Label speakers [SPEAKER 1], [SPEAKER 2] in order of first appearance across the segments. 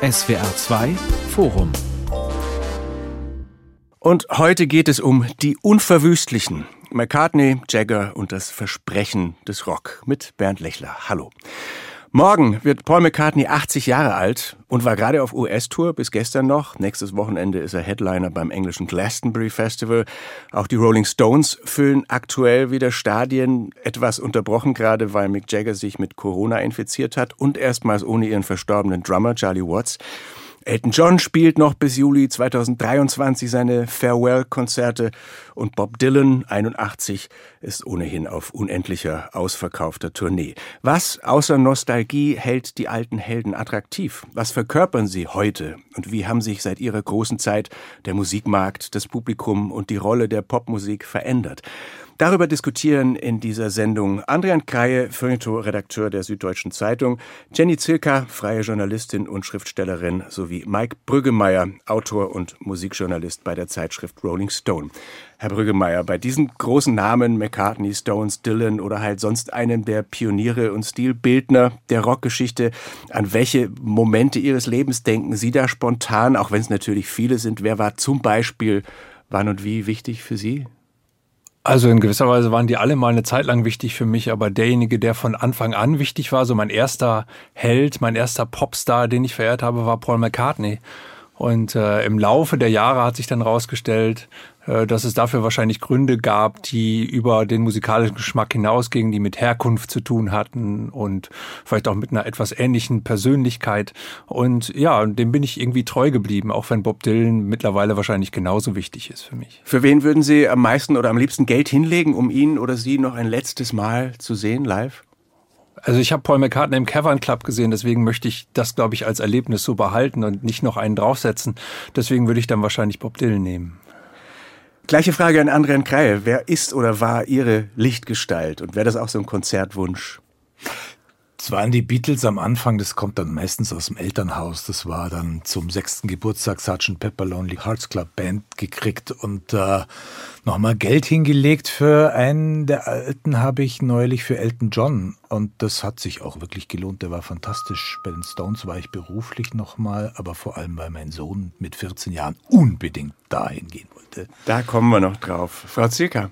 [SPEAKER 1] SWR 2 Forum.
[SPEAKER 2] Und heute geht es um die Unverwüstlichen. McCartney, Jagger und das Versprechen des Rock mit Bernd Lechler. Hallo. Morgen wird Paul McCartney 80 Jahre alt und war gerade auf US-Tour bis gestern noch. Nächstes Wochenende ist er Headliner beim englischen Glastonbury Festival. Auch die Rolling Stones füllen aktuell wieder Stadien, etwas unterbrochen gerade, weil Mick Jagger sich mit Corona infiziert hat und erstmals ohne ihren verstorbenen Drummer Charlie Watts. Elton John spielt noch bis Juli 2023 seine Farewell-Konzerte und Bob Dylan, 81, ist ohnehin auf unendlicher, ausverkaufter Tournee. Was außer Nostalgie hält die alten Helden attraktiv? Was verkörpern sie heute? Und wie haben sich seit ihrer großen Zeit der Musikmarkt, das Publikum und die Rolle der Popmusik verändert? Darüber diskutieren in dieser Sendung Andrian Kreie, Feuilleton-Redakteur der Süddeutschen Zeitung, Jenny Zilka, freie Journalistin und Schriftstellerin, sowie Mike Brüggemeier, Autor und Musikjournalist bei der Zeitschrift Rolling Stone. Herr Brüggemeier, bei diesen großen Namen McCartney, Stones, Dylan oder halt sonst einem der Pioniere und Stilbildner der Rockgeschichte, an welche Momente Ihres Lebens denken Sie da spontan, auch wenn es natürlich viele sind? Wer war zum Beispiel wann und wie wichtig für Sie?
[SPEAKER 3] Also in gewisser Weise waren die alle mal eine Zeit lang wichtig für mich, aber derjenige, der von Anfang an wichtig war, so mein erster Held, mein erster Popstar, den ich verehrt habe, war Paul McCartney. Und äh, im Laufe der Jahre hat sich dann rausgestellt, äh, dass es dafür wahrscheinlich Gründe gab, die über den musikalischen Geschmack hinausgingen, die mit Herkunft zu tun hatten und vielleicht auch mit einer etwas ähnlichen Persönlichkeit. Und ja, dem bin ich irgendwie treu geblieben, auch wenn Bob Dylan mittlerweile wahrscheinlich genauso wichtig ist für mich.
[SPEAKER 2] Für wen würden Sie am meisten oder am liebsten Geld hinlegen, um ihn oder sie noch ein letztes Mal zu sehen live?
[SPEAKER 3] Also ich habe Paul McCartney im Cavern Club gesehen, deswegen möchte ich das, glaube ich, als Erlebnis so behalten und nicht noch einen draufsetzen. Deswegen würde ich dann wahrscheinlich Bob Dylan nehmen.
[SPEAKER 2] Gleiche Frage an Andrian Kreie. Wer ist oder war Ihre Lichtgestalt? Und wäre das auch so ein Konzertwunsch?
[SPEAKER 4] Es waren die Beatles am Anfang, das kommt dann meistens aus dem Elternhaus. Das war dann zum sechsten Geburtstag Sgt. Pepper Lonely Hearts Club Band gekriegt und äh, nochmal Geld hingelegt für einen der Alten habe ich neulich für Elton John und das hat sich auch wirklich gelohnt. Der war fantastisch. Bei den Stones war ich beruflich nochmal, aber vor allem, weil mein Sohn mit 14 Jahren unbedingt dahin gehen wollte.
[SPEAKER 2] Da kommen wir noch drauf. Frau Zirka.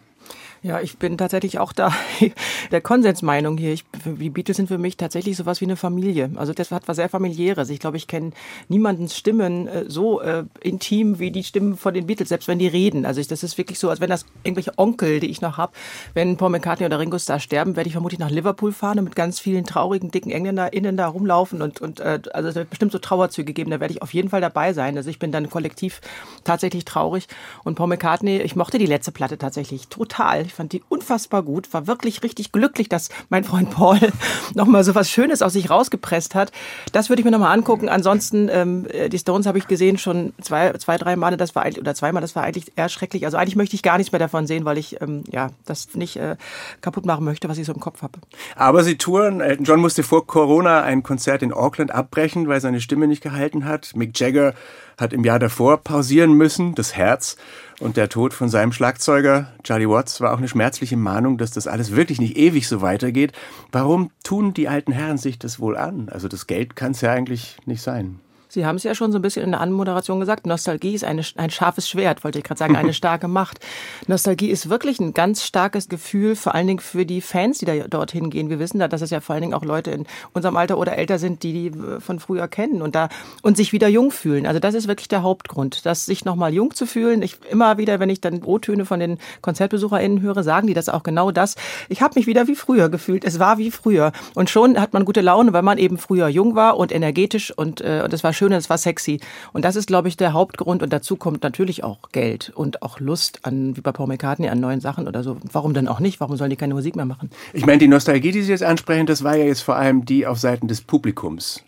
[SPEAKER 5] Ja, ich bin tatsächlich auch da der Konsensmeinung hier. Ich, die Beatles sind für mich tatsächlich sowas wie eine Familie. Also das hat was sehr familiäres. Ich glaube, ich kenne niemandens Stimmen äh, so äh, intim wie die Stimmen von den Beatles, selbst wenn die reden. Also ich, das ist wirklich so, als wenn das irgendwelche Onkel, die ich noch habe, wenn Paul McCartney oder Ringo Starr sterben, werde ich vermutlich nach Liverpool fahren und mit ganz vielen traurigen, dicken EngländerInnen da rumlaufen und, und äh, also es wird bestimmt so Trauerzüge geben. Da werde ich auf jeden Fall dabei sein. Also ich bin dann kollektiv tatsächlich traurig. Und Paul McCartney, ich mochte die letzte Platte tatsächlich total. Ich fand die unfassbar gut, war wirklich richtig glücklich, dass mein Freund Paul nochmal so was Schönes aus sich rausgepresst hat. Das würde ich mir nochmal angucken. Ansonsten, ähm, äh, die Stones habe ich gesehen schon zwei, zwei, drei Male, das war eigentlich, oder zweimal, das war eigentlich eher schrecklich. Also eigentlich möchte ich gar nichts mehr davon sehen, weil ich ähm, ja das nicht äh, kaputt machen möchte, was ich so im Kopf habe.
[SPEAKER 2] Aber sie touren. Elton John musste vor Corona ein Konzert in Auckland abbrechen, weil seine Stimme nicht gehalten hat. Mick Jagger hat im Jahr davor pausieren müssen, das Herz. Und der Tod von seinem Schlagzeuger Charlie Watts war auch eine schmerzliche Mahnung, dass das alles wirklich nicht ewig so weitergeht. Warum tun die alten Herren sich das wohl an? Also das Geld kann es ja eigentlich nicht sein.
[SPEAKER 5] Sie haben es ja schon so ein bisschen in der Anmoderation gesagt. Nostalgie ist eine, ein scharfes Schwert, wollte ich gerade sagen, eine starke Macht. Nostalgie ist wirklich ein ganz starkes Gefühl, vor allen Dingen für die Fans, die da dorthin gehen. Wir wissen da, dass es ja vor allen Dingen auch Leute in unserem Alter oder älter sind, die die äh, von früher kennen und da und sich wieder jung fühlen. Also das ist wirklich der Hauptgrund, dass sich nochmal jung zu fühlen. Ich immer wieder, wenn ich dann O-Töne von den KonzertbesucherInnen höre, sagen die das auch genau das. Ich habe mich wieder wie früher gefühlt. Es war wie früher und schon hat man gute Laune, weil man eben früher jung war und energetisch und äh, und es war schön schön es war sexy. Und das ist, glaube ich, der Hauptgrund. Und dazu kommt natürlich auch Geld und auch Lust an, wie bei Paul McCartney, an neuen Sachen oder so. Warum denn auch nicht? Warum sollen die keine Musik mehr machen?
[SPEAKER 2] Ich meine, die Nostalgie, die Sie jetzt ansprechen, das war ja jetzt vor allem die auf Seiten des Publikums.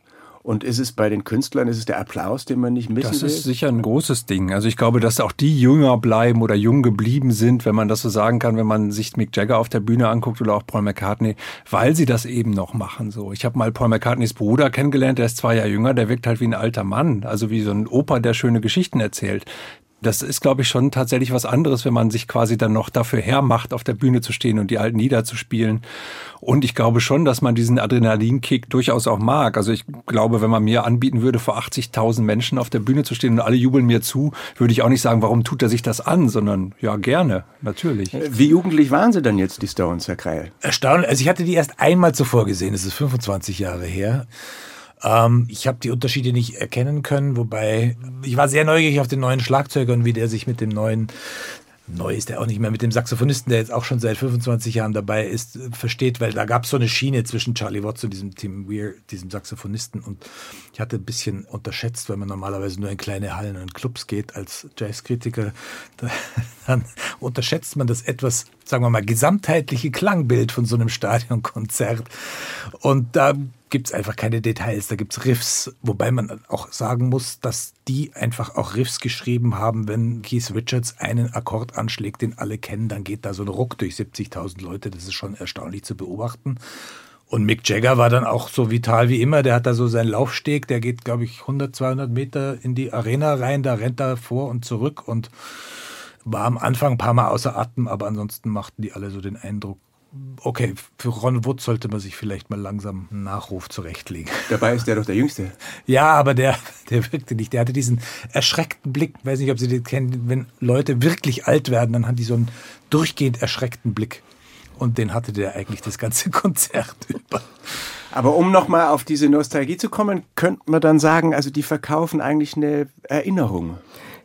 [SPEAKER 2] Und ist es bei den Künstlern, ist es der Applaus, den man nicht missen
[SPEAKER 3] Das
[SPEAKER 2] will?
[SPEAKER 3] ist sicher ein großes Ding. Also ich glaube, dass auch die jünger bleiben oder jung geblieben sind, wenn man das so sagen kann, wenn man sich Mick Jagger auf der Bühne anguckt oder auch Paul McCartney, weil sie das eben noch machen. So, ich habe mal Paul McCartneys Bruder kennengelernt, der ist zwei Jahre jünger, der wirkt halt wie ein alter Mann, also wie so ein Opa, der schöne Geschichten erzählt Das ist, glaube ich, schon tatsächlich was anderes, wenn man sich quasi dann noch dafür hermacht, auf der Bühne zu stehen und die alten Lieder zu spielen. Und ich glaube schon, dass man diesen Adrenalinkick durchaus auch mag. Also ich glaube, wenn man mir anbieten würde, vor 80.000 Menschen auf der Bühne zu stehen und alle jubeln mir zu, würde ich auch nicht sagen, warum tut er sich das an, sondern ja, gerne, natürlich.
[SPEAKER 2] Wie jugendlich waren Sie denn jetzt, die Stones, Herr Kreil?
[SPEAKER 4] Erstaunlich. Also ich hatte die erst einmal zuvor gesehen, das ist 25 Jahre her. Ähm, ich habe die Unterschiede nicht erkennen können, wobei ich war sehr neugierig auf den neuen Schlagzeuger und wie der sich mit dem neuen neu ist er auch nicht mehr mit dem Saxophonisten, der jetzt auch schon seit 25 Jahren dabei ist, versteht, weil da gab es so eine Schiene zwischen Charlie Watts und diesem Tim Weir, diesem Saxophonisten. Und ich hatte ein bisschen unterschätzt, weil man normalerweise nur in kleine Hallen und Clubs geht als Jazzkritiker, dann unterschätzt man das etwas, sagen wir mal, gesamtheitliche Klangbild von so einem Stadionkonzert. Und da gibt es einfach keine Details, da gibt es Riffs, wobei man auch sagen muss, dass die einfach auch Riffs geschrieben haben, wenn Keith Richards einen Akkord anschlägt, den alle kennen, dann geht da so ein Ruck durch 70.000 Leute, das ist schon erstaunlich zu beobachten. Und Mick Jagger war dann auch so vital wie immer, der hat da so seinen Laufsteg, der geht, glaube ich, 100, 200 Meter in die Arena rein, da rennt er vor und zurück und war am Anfang ein paar Mal außer Atem, aber ansonsten machten die alle so den Eindruck, okay, für Ron Wood sollte man sich vielleicht mal langsam einen Nachruf zurechtlegen.
[SPEAKER 2] Dabei ist der doch der Jüngste.
[SPEAKER 4] Ja, aber der, der wirkte nicht. Der hatte diesen erschreckten Blick. Ich weiß nicht, ob Sie den kennen. Wenn Leute wirklich alt werden, dann haben die so einen durchgehend erschreckten Blick. Und den hatte der eigentlich das ganze Konzert über.
[SPEAKER 2] Aber um nochmal auf diese Nostalgie zu kommen, könnte man dann sagen, also die verkaufen eigentlich eine Erinnerung.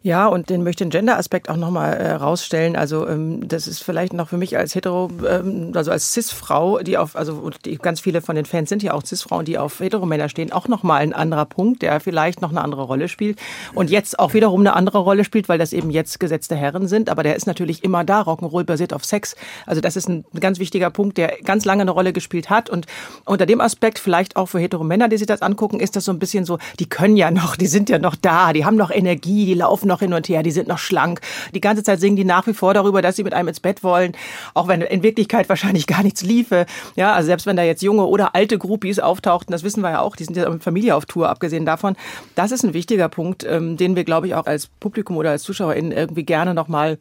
[SPEAKER 5] Ja, und den möchte ich den Gender-Aspekt auch nochmal äh, rausstellen. Also ähm, das ist vielleicht noch für mich als hetero, ähm, also als Cis-Frau, die auf, also die, ganz viele von den Fans sind ja auch Cis-Frauen, die auf Heteromänner stehen, auch nochmal ein anderer Punkt, der vielleicht noch eine andere Rolle spielt. Und jetzt auch wiederum eine andere Rolle spielt, weil das eben jetzt gesetzte Herren sind. Aber der ist natürlich immer da. Rock'n'Roll basiert auf Sex. Also das ist ein ganz wichtiger Punkt, der ganz lange eine Rolle gespielt hat. Und unter dem Aspekt vielleicht auch für Heteromänner, die sich das angucken, ist das so ein bisschen so, die können ja noch, die sind ja noch da, die haben noch Energie, die laufen noch noch hin und her, die sind noch schlank. Die ganze Zeit singen die nach wie vor darüber, dass sie mit einem ins Bett wollen, auch wenn in Wirklichkeit wahrscheinlich gar nichts liefe. Ja, also selbst wenn da jetzt junge oder alte Groupies auftauchten, das wissen wir ja auch, die sind ja mit Familie auf Tour, abgesehen davon. Das ist ein wichtiger Punkt, ähm, den wir, glaube ich, auch als Publikum oder als ZuschauerInnen irgendwie gerne nochmal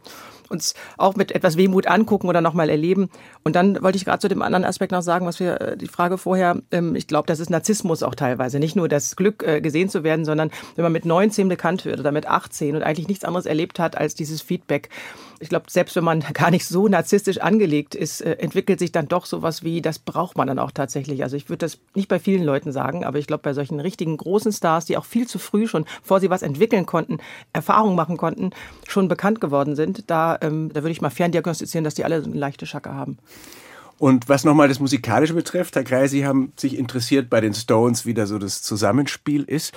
[SPEAKER 5] uns auch mit etwas Wehmut angucken oder nochmal erleben. Und dann wollte ich gerade zu dem anderen Aspekt noch sagen, was wir, äh, die Frage vorher, ähm, ich glaube, das ist Narzissmus auch teilweise. Nicht nur das Glück, äh, gesehen zu werden, sondern wenn man mit 19 bekannt wird oder mit 18 und eigentlich nichts anderes erlebt hat als dieses Feedback ich glaube, selbst wenn man gar nicht so narzisstisch angelegt ist, äh, entwickelt sich dann doch sowas wie, das braucht man dann auch tatsächlich. Also ich würde das nicht bei vielen Leuten sagen, aber ich glaube, bei solchen richtigen großen Stars, die auch viel zu früh schon, bevor sie was entwickeln konnten, Erfahrungen machen konnten, schon bekannt geworden sind, da, ähm, da würde ich mal ferndiagnostizieren, dass die alle so eine leichte Schacke haben.
[SPEAKER 2] Und was nochmal das Musikalische betrifft, Herr Kreis, Sie haben sich interessiert bei den Stones, wie da so das Zusammenspiel ist.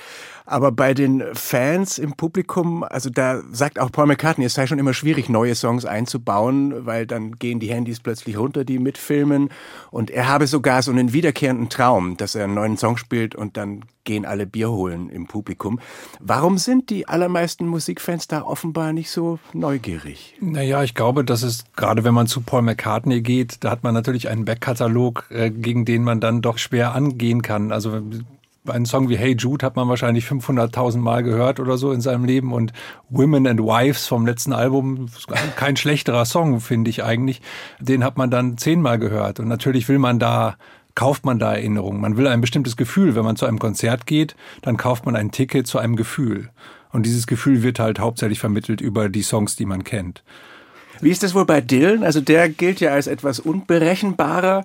[SPEAKER 2] Aber bei den Fans im Publikum, also da sagt auch Paul McCartney, es sei schon immer schwierig, neue Songs einzubauen, weil dann gehen die Handys plötzlich runter, die mitfilmen. Und er habe sogar so einen wiederkehrenden Traum, dass er einen neuen Song spielt und dann gehen alle Bier holen im Publikum. Warum sind die allermeisten Musikfans da offenbar nicht so neugierig?
[SPEAKER 3] Naja, ich glaube, dass es gerade wenn man zu Paul McCartney geht, da hat man natürlich einen Backkatalog, äh, gegen den man dann doch schwer angehen kann. Also einen Song wie Hey Jude hat man wahrscheinlich 500.000 Mal gehört oder so in seinem Leben und Women and Wives vom letzten Album, kein schlechterer Song, finde ich eigentlich. Den hat man dann zehnmal gehört und natürlich will man da kauft man da Erinnerungen. Man will ein bestimmtes Gefühl. Wenn man zu einem Konzert geht, dann kauft man ein Ticket zu einem Gefühl. Und dieses Gefühl wird halt hauptsächlich vermittelt über die Songs, die man kennt.
[SPEAKER 2] Wie ist das wohl bei Dylan? Also der gilt ja als etwas unberechenbarer,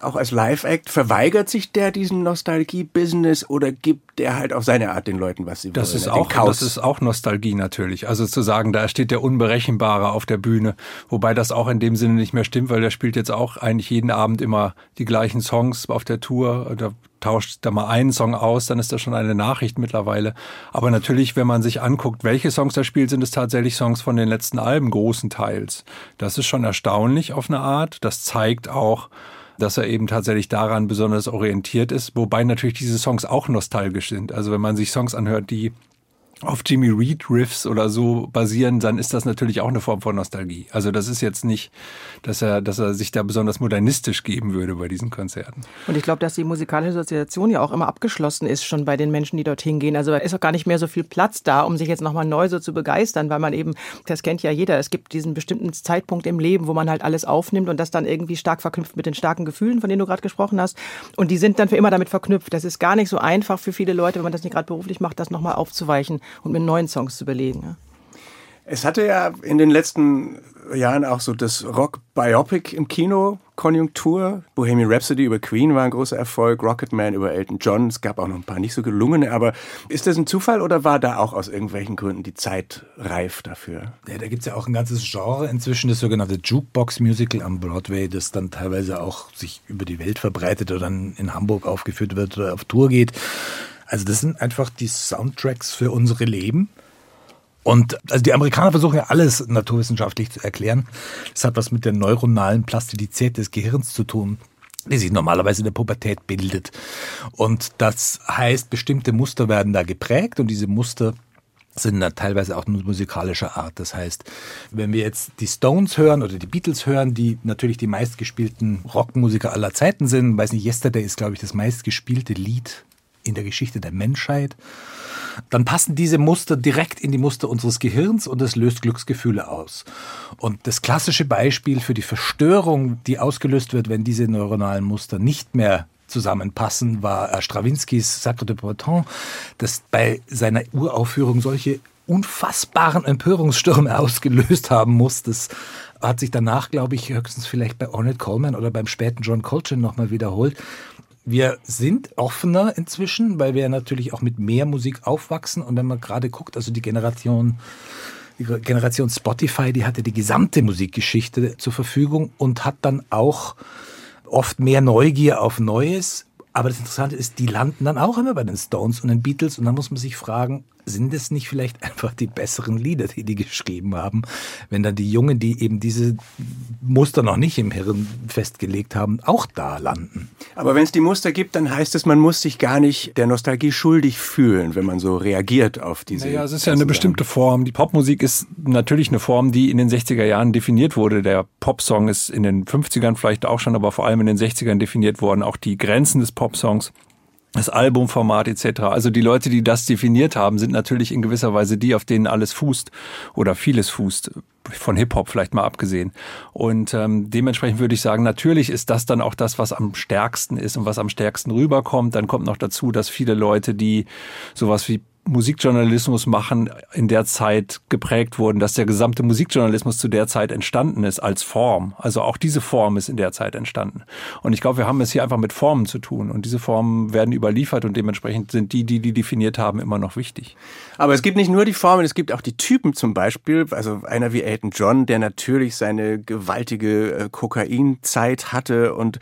[SPEAKER 2] auch als Live-Act. Verweigert sich der diesem Nostalgie-Business oder gibt der halt auf seine Art den Leuten, was sie
[SPEAKER 3] das
[SPEAKER 2] wollen?
[SPEAKER 3] Ist auch, das ist auch Nostalgie natürlich. Also zu sagen, da steht der Unberechenbare auf der Bühne. Wobei das auch in dem Sinne nicht mehr stimmt, weil der spielt jetzt auch eigentlich jeden Abend immer die gleichen Songs auf der Tour. Da tauscht da mal einen Song aus, dann ist das schon eine Nachricht mittlerweile. Aber natürlich, wenn man sich anguckt, welche Songs er spielt, sind es tatsächlich Songs von den letzten Alben großenteils. Das ist schon erstaunlich auf eine Art. Das zeigt auch, dass er eben tatsächlich daran besonders orientiert ist, wobei natürlich diese Songs auch nostalgisch sind. Also wenn man sich Songs anhört, die auf Jimmy Reed Riffs oder so basieren, dann ist das natürlich auch eine Form von Nostalgie. Also das ist jetzt nicht, dass er, dass er sich da besonders modernistisch geben würde bei diesen Konzerten.
[SPEAKER 5] Und ich glaube, dass die musikalische Assoziation ja auch immer abgeschlossen ist schon bei den Menschen, die dorthin gehen. Also da ist auch gar nicht mehr so viel Platz da, um sich jetzt nochmal neu so zu begeistern, weil man eben, das kennt ja jeder, es gibt diesen bestimmten Zeitpunkt im Leben, wo man halt alles aufnimmt und das dann irgendwie stark verknüpft mit den starken Gefühlen, von denen du gerade gesprochen hast. Und die sind dann für immer damit verknüpft. Das ist gar nicht so einfach für viele Leute, wenn man das nicht gerade beruflich macht, das nochmal aufzuweichen und mit neuen Songs zu überlegen.
[SPEAKER 2] Es hatte ja in den letzten Jahren auch so das Rock-Biopic im Kino Konjunktur. Bohemian Rhapsody über Queen war ein großer Erfolg, Rocketman über Elton John. Es gab auch noch ein paar nicht so gelungene, aber ist das ein Zufall oder war da auch aus irgendwelchen Gründen die Zeit reif dafür?
[SPEAKER 4] Ja, da gibt es ja auch ein ganzes Genre inzwischen, das sogenannte Jukebox-Musical am Broadway, das dann teilweise auch sich über die Welt verbreitet oder dann in Hamburg aufgeführt wird oder auf Tour geht. Also das sind einfach die Soundtracks für unsere Leben. Und also die Amerikaner versuchen ja alles naturwissenschaftlich zu erklären. Das hat was mit der neuronalen Plastizität des Gehirns zu tun die sich normalerweise in der Pubertät bildet. Und das heißt, bestimmte Muster werden da geprägt und diese Muster sind dann teilweise auch nur musikalischer Art. Das heißt, wenn wir jetzt die Stones hören oder die Beatles hören, die natürlich die meistgespielten Rockmusiker aller Zeiten sind, weiß nicht, Yesterday ist, glaube ich, das meistgespielte Lied in der Geschichte der Menschheit dann passen diese Muster direkt in die Muster unseres Gehirns und es löst Glücksgefühle aus. Und das klassische Beispiel für die Verstörung, die ausgelöst wird, wenn diese neuronalen Muster nicht mehr zusammenpassen, war Strawinskys Sacre de Breton, das bei seiner Uraufführung solche unfassbaren Empörungsstürme ausgelöst haben muss. Das hat sich danach, glaube ich, höchstens vielleicht bei Ornette Coleman oder beim späten John Coltrane nochmal wiederholt. Wir sind offener inzwischen, weil wir natürlich auch mit mehr Musik aufwachsen. Und wenn man gerade guckt, also die Generation, die Generation Spotify, die hatte die gesamte Musikgeschichte zur Verfügung und hat dann auch oft mehr Neugier auf Neues. Aber das Interessante ist, die landen dann auch immer bei den Stones und den Beatles. Und dann muss man sich fragen, sind es nicht vielleicht einfach die besseren Lieder, die die geschrieben haben, wenn dann die Jungen, die eben diese Muster noch nicht im Hirn festgelegt haben, auch da landen?
[SPEAKER 2] Aber wenn es die Muster gibt, dann heißt es, man muss sich gar nicht der Nostalgie schuldig fühlen, wenn man so reagiert auf diese.
[SPEAKER 3] Ja, naja, es ist ja eine bestimmte Form. Die Popmusik ist natürlich eine Form, die in den 60er Jahren definiert wurde. Der Popsong ist in den 50ern vielleicht auch schon, aber vor allem in den 60ern definiert worden. Auch die Grenzen des Popsongs das Albumformat etc. Also die Leute, die das definiert haben, sind natürlich in gewisser Weise die, auf denen alles fußt oder vieles fußt, von Hip-Hop vielleicht mal abgesehen. Und ähm, dementsprechend würde ich sagen, natürlich ist das dann auch das, was am stärksten ist und was am stärksten rüberkommt. Dann kommt noch dazu, dass viele Leute, die sowas wie Musikjournalismus machen, in der Zeit geprägt wurden, dass der gesamte Musikjournalismus zu der Zeit entstanden ist als Form. Also auch diese Form ist in der Zeit entstanden. Und ich glaube, wir haben es hier einfach mit Formen zu tun. Und diese Formen werden überliefert und dementsprechend sind die, die die definiert haben, immer noch wichtig.
[SPEAKER 2] Aber es gibt nicht nur die Formen, es gibt auch die Typen zum Beispiel. Also einer wie Elton John, der natürlich seine gewaltige äh, Kokainzeit hatte und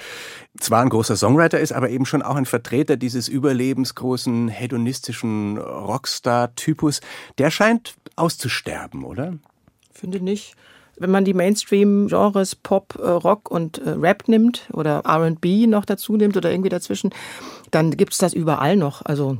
[SPEAKER 2] zwar ein großer Songwriter ist, aber eben schon auch ein Vertreter dieses überlebensgroßen hedonistischen Rockstar-Typus, der scheint auszusterben, oder?
[SPEAKER 5] Finde nicht. Wenn man die Mainstream-Genres Pop, äh, Rock und äh, Rap nimmt oder RB noch dazu nimmt oder irgendwie dazwischen, dann gibt es das überall noch. Also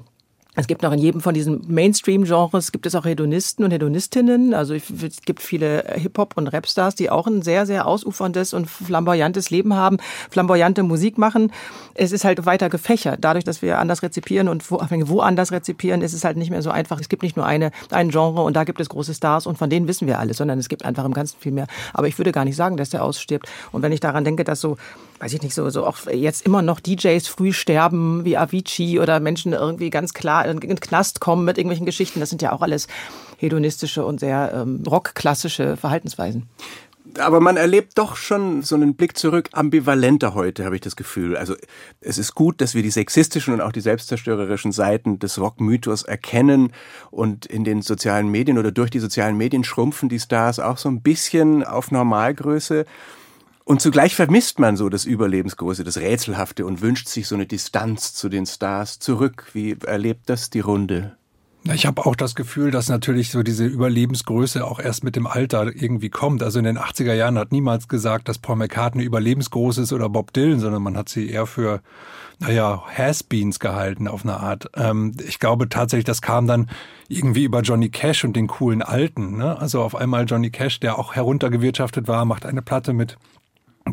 [SPEAKER 5] es gibt noch in jedem von diesen Mainstream-Genres gibt es auch Hedonisten und Hedonistinnen. Also es gibt viele Hip-Hop- und Rap-Stars, die auch ein sehr, sehr ausuferndes und flamboyantes Leben haben, flamboyante Musik machen. Es ist halt weiter gefächert. Dadurch, dass wir anders rezipieren und wo, wo anders rezipieren, ist es halt nicht mehr so einfach. Es gibt nicht nur eine, ein Genre und da gibt es große Stars und von denen wissen wir alles, sondern es gibt einfach im Ganzen viel mehr. Aber ich würde gar nicht sagen, dass der ausstirbt. Und wenn ich daran denke, dass so, weiß ich nicht, so, so auch jetzt immer noch DJs früh sterben wie Avicii oder Menschen irgendwie ganz klar in den Knast kommen mit irgendwelchen Geschichten. Das sind ja auch alles hedonistische und sehr ähm, rockklassische Verhaltensweisen.
[SPEAKER 2] Aber man erlebt doch schon so einen Blick zurück ambivalenter heute, habe ich das Gefühl. Also es ist gut, dass wir die sexistischen und auch die selbstzerstörerischen Seiten des Rockmythos erkennen und in den sozialen Medien oder durch die sozialen Medien schrumpfen die Stars auch so ein bisschen auf Normalgröße. Und zugleich vermisst man so das Überlebensgroße, das Rätselhafte und wünscht sich so eine Distanz zu den Stars zurück. Wie erlebt das die Runde?
[SPEAKER 3] Ich habe auch das Gefühl, dass natürlich so diese Überlebensgröße auch erst mit dem Alter irgendwie kommt. Also in den 80er Jahren hat niemals gesagt, dass Paul McCartney überlebensgroß ist oder Bob Dylan, sondern man hat sie eher für, naja, Has-Beens gehalten auf eine Art. Ähm, ich glaube tatsächlich, das kam dann irgendwie über Johnny Cash und den coolen Alten. Ne? Also auf einmal Johnny Cash, der auch heruntergewirtschaftet war, macht eine Platte mit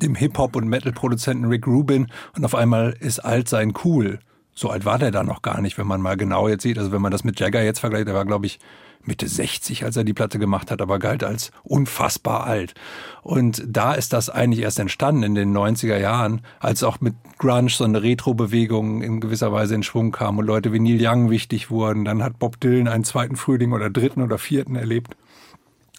[SPEAKER 3] dem Hip-Hop- und Metal-Produzenten Rick Rubin und auf einmal ist alt sein cool. So alt war der da noch gar nicht, wenn man mal genau jetzt sieht. Also wenn man das mit Jagger jetzt vergleicht, der war, glaube ich, Mitte 60, als er die Platte gemacht hat, aber galt als unfassbar alt. Und da ist das eigentlich erst entstanden in den 90er Jahren, als auch mit Grunge so eine Retro-Bewegung in gewisser Weise in Schwung kam und Leute wie Neil Young wichtig wurden. Dann hat Bob Dylan einen zweiten Frühling oder dritten oder vierten erlebt.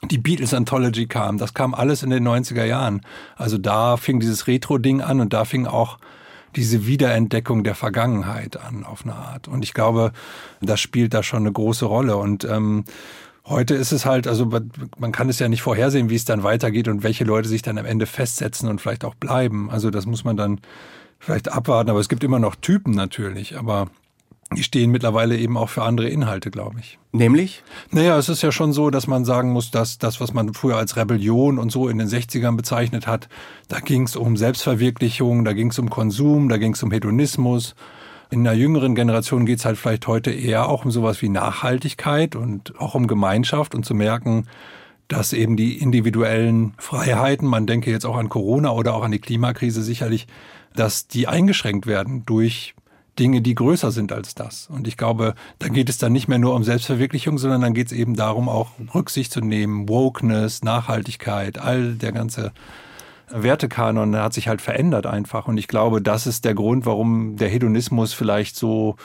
[SPEAKER 3] Die Beatles Anthology kam, das kam alles in den 90er Jahren. Also da fing dieses Retro-Ding an und da fing auch diese Wiederentdeckung der Vergangenheit an, auf eine Art. Und ich glaube, das spielt da schon eine große Rolle. Und ähm, heute ist es halt, also man kann es ja nicht vorhersehen, wie es dann weitergeht und welche Leute sich dann am Ende festsetzen und vielleicht auch bleiben. Also das muss man dann vielleicht abwarten. Aber es gibt immer noch Typen natürlich. Aber die stehen mittlerweile eben auch für andere Inhalte, glaube ich.
[SPEAKER 2] Nämlich?
[SPEAKER 3] Naja, es ist ja schon so, dass man sagen muss, dass das, was man früher als Rebellion und so in den 60ern bezeichnet hat, da ging es um Selbstverwirklichung, da ging es um Konsum, da ging es um Hedonismus. In einer jüngeren Generation geht es halt vielleicht heute eher auch um sowas wie Nachhaltigkeit und auch um Gemeinschaft und zu merken, dass eben die individuellen Freiheiten, man denke jetzt auch an Corona oder auch an die Klimakrise sicherlich, dass die eingeschränkt werden durch Dinge, die größer sind als das. Und ich glaube, da geht es dann nicht mehr nur um Selbstverwirklichung, sondern dann geht es eben darum, auch Rücksicht zu nehmen, Wokeness, Nachhaltigkeit, all der ganze Wertekanon hat sich halt verändert einfach. Und ich glaube, das ist der Grund, warum der Hedonismus vielleicht so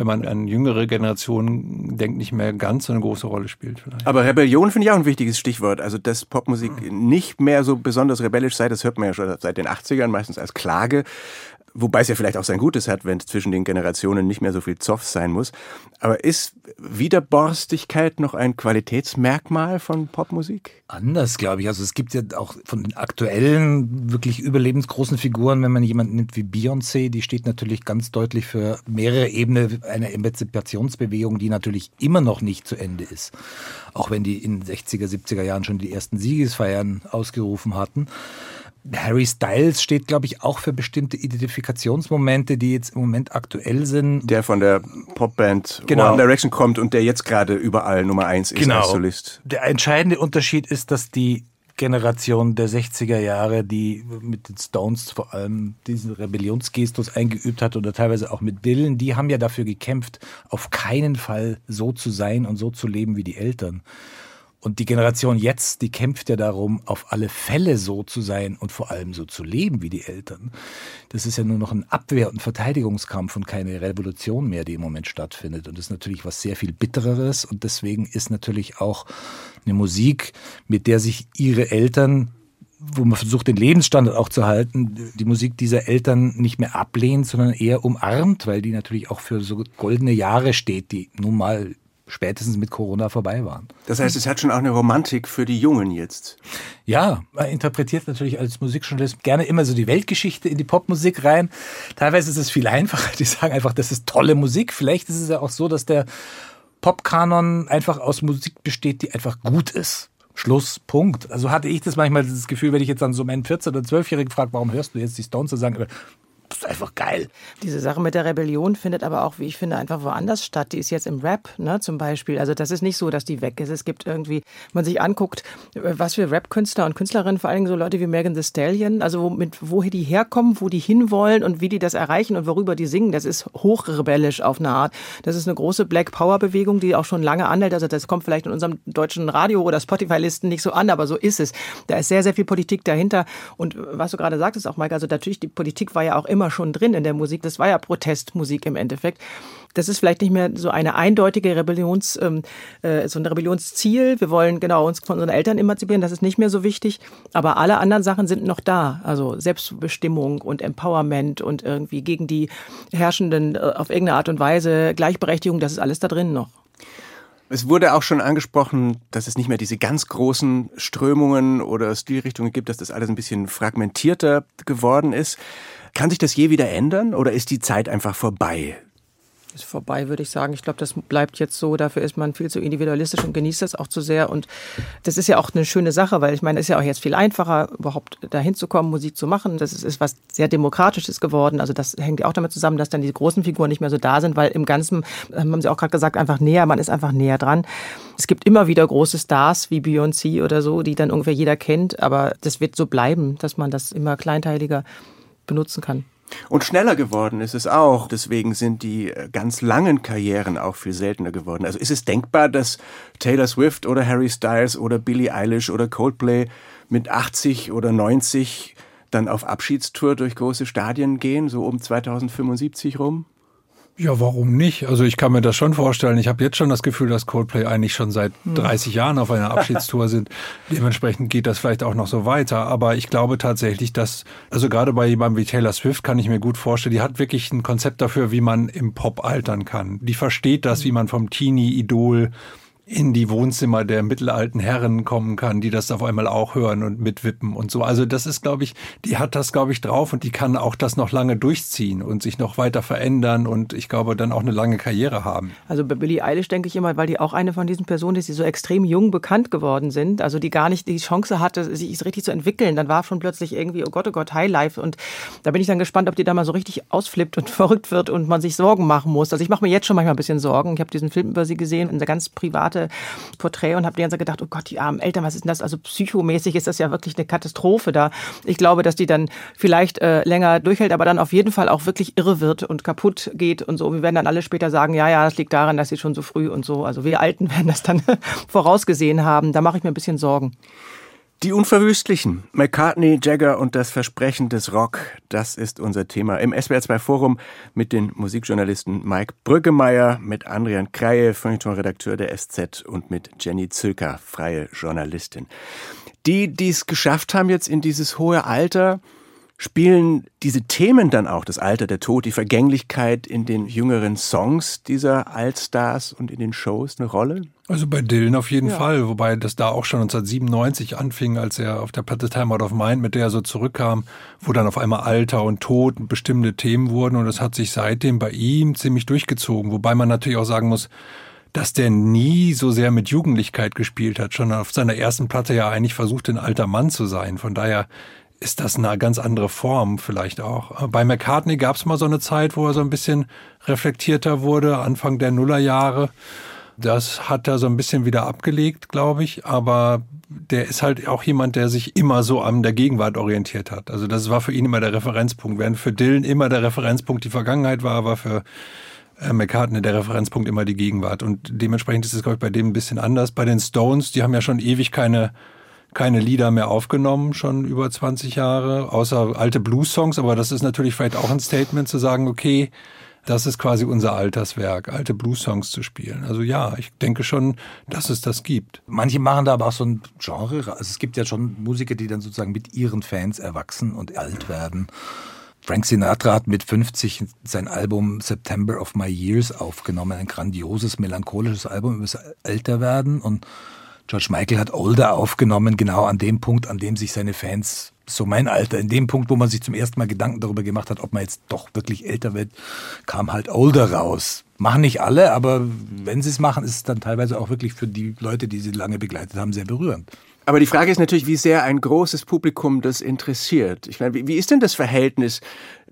[SPEAKER 3] wenn man an jüngere Generationen denkt, nicht mehr ganz so eine große Rolle spielt. Vielleicht.
[SPEAKER 2] Aber Rebellion finde ich auch ein wichtiges Stichwort. Also, dass Popmusik nicht mehr so besonders rebellisch sei, das hört man ja schon seit den 80ern meistens als Klage. Wobei es ja vielleicht auch sein Gutes hat, wenn zwischen den Generationen nicht mehr so viel Zoff sein muss. Aber ist Wiederborstigkeit noch ein Qualitätsmerkmal von Popmusik?
[SPEAKER 4] Anders, glaube ich. Also es gibt ja auch von den aktuellen, wirklich überlebensgroßen Figuren, wenn man jemanden nimmt wie Beyoncé, die steht natürlich ganz deutlich für mehrere Ebenen einer Emanzipationsbewegung, die natürlich immer noch nicht zu Ende ist. Auch wenn die in den 60er, 70er Jahren schon die ersten Siegesfeiern ausgerufen hatten. Harry Styles steht, glaube ich, auch für bestimmte Identifikationsmomente, die jetzt im Moment aktuell sind.
[SPEAKER 2] Der von der Popband genau. One Direction kommt und der jetzt gerade überall Nummer eins ist genau. als Solist.
[SPEAKER 4] Der entscheidende Unterschied ist, dass die Generation der 60er Jahre, die mit den Stones vor allem diesen Rebellionsgestus eingeübt hat oder teilweise auch mit Dylan, die haben ja dafür gekämpft, auf keinen Fall so zu sein und so zu leben wie die Eltern. Und die Generation jetzt, die kämpft ja darum, auf alle Fälle so zu sein und vor allem so zu leben wie die Eltern. Das ist ja nur noch ein Abwehr- und Verteidigungskampf und keine Revolution mehr, die im Moment stattfindet. Und das ist natürlich was sehr viel Bittereres. Und deswegen ist natürlich auch eine Musik, mit der sich ihre Eltern wo man versucht, den Lebensstandard auch zu halten, die Musik dieser Eltern nicht mehr ablehnt, sondern eher umarmt, weil die natürlich auch für so goldene Jahre steht, die nun mal spätestens mit Corona vorbei waren.
[SPEAKER 2] Das heißt, es hat schon auch eine Romantik für die Jungen jetzt.
[SPEAKER 4] Ja, man interpretiert natürlich als Musikjournalist gerne immer so die Weltgeschichte in die Popmusik rein. Teilweise ist es viel einfacher. Die sagen einfach, das ist tolle Musik. Vielleicht ist es ja auch so, dass der Popkanon einfach aus Musik besteht, die einfach gut ist. Schluss, Punkt. Also hatte ich das manchmal das Gefühl, wenn ich jetzt an so meinen 14- oder 12-Jährigen frage, warum hörst du jetzt die Stones, zu sagen, das ist einfach geil.
[SPEAKER 5] Diese Sache mit der Rebellion findet aber auch, wie ich finde, einfach woanders statt. Die ist jetzt im Rap, ne, zum Beispiel. Also das ist nicht so, dass die weg ist. Es gibt irgendwie, wenn man sich anguckt, was für Rap-Künstler und Künstlerinnen, vor allem so Leute wie Megan Thee Stallion, also wo, mit, woher die herkommen, wo die hinwollen und wie die das erreichen und worüber die singen, das ist hochrebellisch auf eine Art. Das ist eine große Black Power-Bewegung, die auch schon lange anhält. Also das kommt vielleicht in unserem deutschen Radio- oder Spotify-Listen nicht so an, aber so ist es. Da ist sehr, sehr viel Politik dahinter. Und was du gerade sagtest auch, Mike, also natürlich, die Politik war ja auch immer immer schon drin in der Musik. Das war ja Protestmusik im Endeffekt. Das ist vielleicht nicht mehr so eine eindeutige Rebellions, ähm, äh, so ein Rebellionsziel. Wir wollen genau uns von unseren Eltern emanzipieren. Das ist nicht mehr so wichtig. Aber alle anderen Sachen sind noch da. Also Selbstbestimmung und Empowerment und irgendwie gegen die Herrschenden äh, auf irgendeine Art und Weise Gleichberechtigung. Das ist alles da drin noch.
[SPEAKER 2] Es wurde auch schon angesprochen, dass es nicht mehr diese ganz großen Strömungen oder Stilrichtungen gibt, dass das alles ein bisschen fragmentierter geworden ist. Kann sich das je wieder ändern oder ist die Zeit einfach vorbei?
[SPEAKER 5] ist vorbei, würde ich sagen. Ich glaube, das bleibt jetzt so. Dafür ist man viel zu individualistisch und genießt das auch zu sehr. Und das ist ja auch eine schöne Sache, weil ich meine, es ist ja auch jetzt viel einfacher, überhaupt dahin zu kommen, Musik zu machen. Das ist, ist was sehr Demokratisches geworden. Also das hängt ja auch damit zusammen, dass dann die großen Figuren nicht mehr so da sind, weil im Ganzen, haben Sie auch gerade gesagt, einfach näher, man ist einfach näher dran. Es gibt immer wieder große Stars wie Beyoncé oder so, die dann ungefähr jeder kennt. Aber das wird so bleiben, dass man das immer kleinteiliger benutzen kann.
[SPEAKER 2] Und schneller geworden ist es auch. Deswegen sind die äh, ganz langen Karrieren auch viel seltener geworden. Also ist es denkbar, dass Taylor Swift oder Harry Styles oder Billie Eilish oder Coldplay mit 80 oder 90 dann auf Abschiedstour durch große Stadien gehen, so um 2075 rum?
[SPEAKER 3] Ja, warum nicht? Also ich kann mir das schon vorstellen. Ich habe jetzt schon das Gefühl, dass Coldplay eigentlich schon seit 30 hm. Jahren auf einer Abschiedstour sind. Dementsprechend geht das vielleicht auch noch so weiter. Aber ich glaube tatsächlich, dass, also gerade bei jemandem wie Taylor Swift kann ich mir gut vorstellen, die hat wirklich ein Konzept dafür, wie man im Pop altern kann. Die versteht das, wie man vom Teenie-Idol in die Wohnzimmer der mittelalten Herren kommen kann, die das auf einmal auch hören und mitwippen und so. Also das ist, glaube ich, die hat das, glaube ich, drauf und die kann auch das noch lange durchziehen und sich noch weiter verändern und ich glaube dann auch eine lange Karriere haben.
[SPEAKER 5] Also bei Billie Eilish denke ich immer, weil die auch eine von diesen Personen ist, die so extrem jung bekannt geworden sind, also die gar nicht die Chance hatte, sich richtig zu entwickeln. Dann war schon plötzlich irgendwie, oh Gott, oh Gott, Highlife und da bin ich dann gespannt, ob die da mal so richtig ausflippt und verrückt wird und man sich Sorgen machen muss. Also ich mache mir jetzt schon manchmal ein bisschen Sorgen. Ich habe diesen Film über sie gesehen, eine ganz private Porträt und habe die ganze Zeit gedacht, oh Gott, die armen Eltern, was ist denn das? Also psychomäßig ist das ja wirklich eine Katastrophe da. Ich glaube, dass die dann vielleicht äh, länger durchhält, aber dann auf jeden Fall auch wirklich irre wird und kaputt geht und so. Wir werden dann alle später sagen, ja, ja, das liegt daran, dass sie schon so früh und so. Also wir Alten werden das dann vorausgesehen haben. Da mache ich mir ein bisschen Sorgen.
[SPEAKER 2] Die Unverwüstlichen, McCartney, Jagger und das Versprechen des Rock, das ist unser Thema im SWR2 Forum mit den Musikjournalisten Mike Brüggemeier, mit Adrian Kreie, Feuilleton-Redakteur der SZ und mit Jenny Zülker, freie Journalistin. Die, die es geschafft haben jetzt in dieses hohe Alter, Spielen diese Themen dann auch, das Alter, der Tod, die Vergänglichkeit in den jüngeren Songs dieser Altstars und in den Shows eine Rolle?
[SPEAKER 3] Also bei Dylan auf jeden ja. Fall, wobei das da auch schon 1997 anfing, als er auf der Platte Time Out of Mind, mit der er so zurückkam, wo dann auf einmal Alter und Tod bestimmte Themen wurden und das hat sich seitdem bei ihm ziemlich durchgezogen, wobei man natürlich auch sagen muss, dass der nie so sehr mit Jugendlichkeit gespielt hat, schon auf seiner ersten Platte ja eigentlich versucht, ein alter Mann zu sein. Von daher ist das eine ganz andere Form vielleicht auch. Bei McCartney gab es mal so eine Zeit, wo er so ein bisschen reflektierter wurde, Anfang der Nullerjahre. Das hat er so ein bisschen wieder abgelegt, glaube ich. Aber der ist halt auch jemand, der sich immer so an der Gegenwart orientiert hat. Also das war für ihn immer der Referenzpunkt. Während für Dylan immer der Referenzpunkt die Vergangenheit war, war für äh, McCartney der Referenzpunkt immer die Gegenwart. Und dementsprechend ist es, glaube ich, bei dem ein bisschen anders. Bei den Stones, die haben ja schon ewig keine keine Lieder mehr aufgenommen, schon über 20 Jahre, außer alte Blues-Songs. Aber das ist natürlich vielleicht auch ein Statement zu sagen, okay, das ist quasi unser Alterswerk, alte Blues-Songs zu spielen. Also ja, ich denke schon, dass es das gibt.
[SPEAKER 4] Manche machen da aber auch so ein Genre. Also es gibt ja schon Musiker, die dann sozusagen mit ihren Fans erwachsen und alt werden. Frank Sinatra hat mit 50 sein Album September of My Years aufgenommen, ein grandioses, melancholisches Album über das Älterwerden und George Michael hat Older aufgenommen, genau an dem Punkt, an dem sich seine Fans, so mein Alter, in dem Punkt, wo man sich zum ersten Mal Gedanken darüber gemacht hat, ob man jetzt doch wirklich älter wird, kam halt Older raus. Machen nicht alle, aber wenn sie es machen, ist es dann teilweise auch wirklich für die Leute, die sie lange begleitet haben, sehr berührend.
[SPEAKER 2] Aber die Frage ist natürlich, wie sehr ein großes Publikum das interessiert. Ich meine, wie ist denn das Verhältnis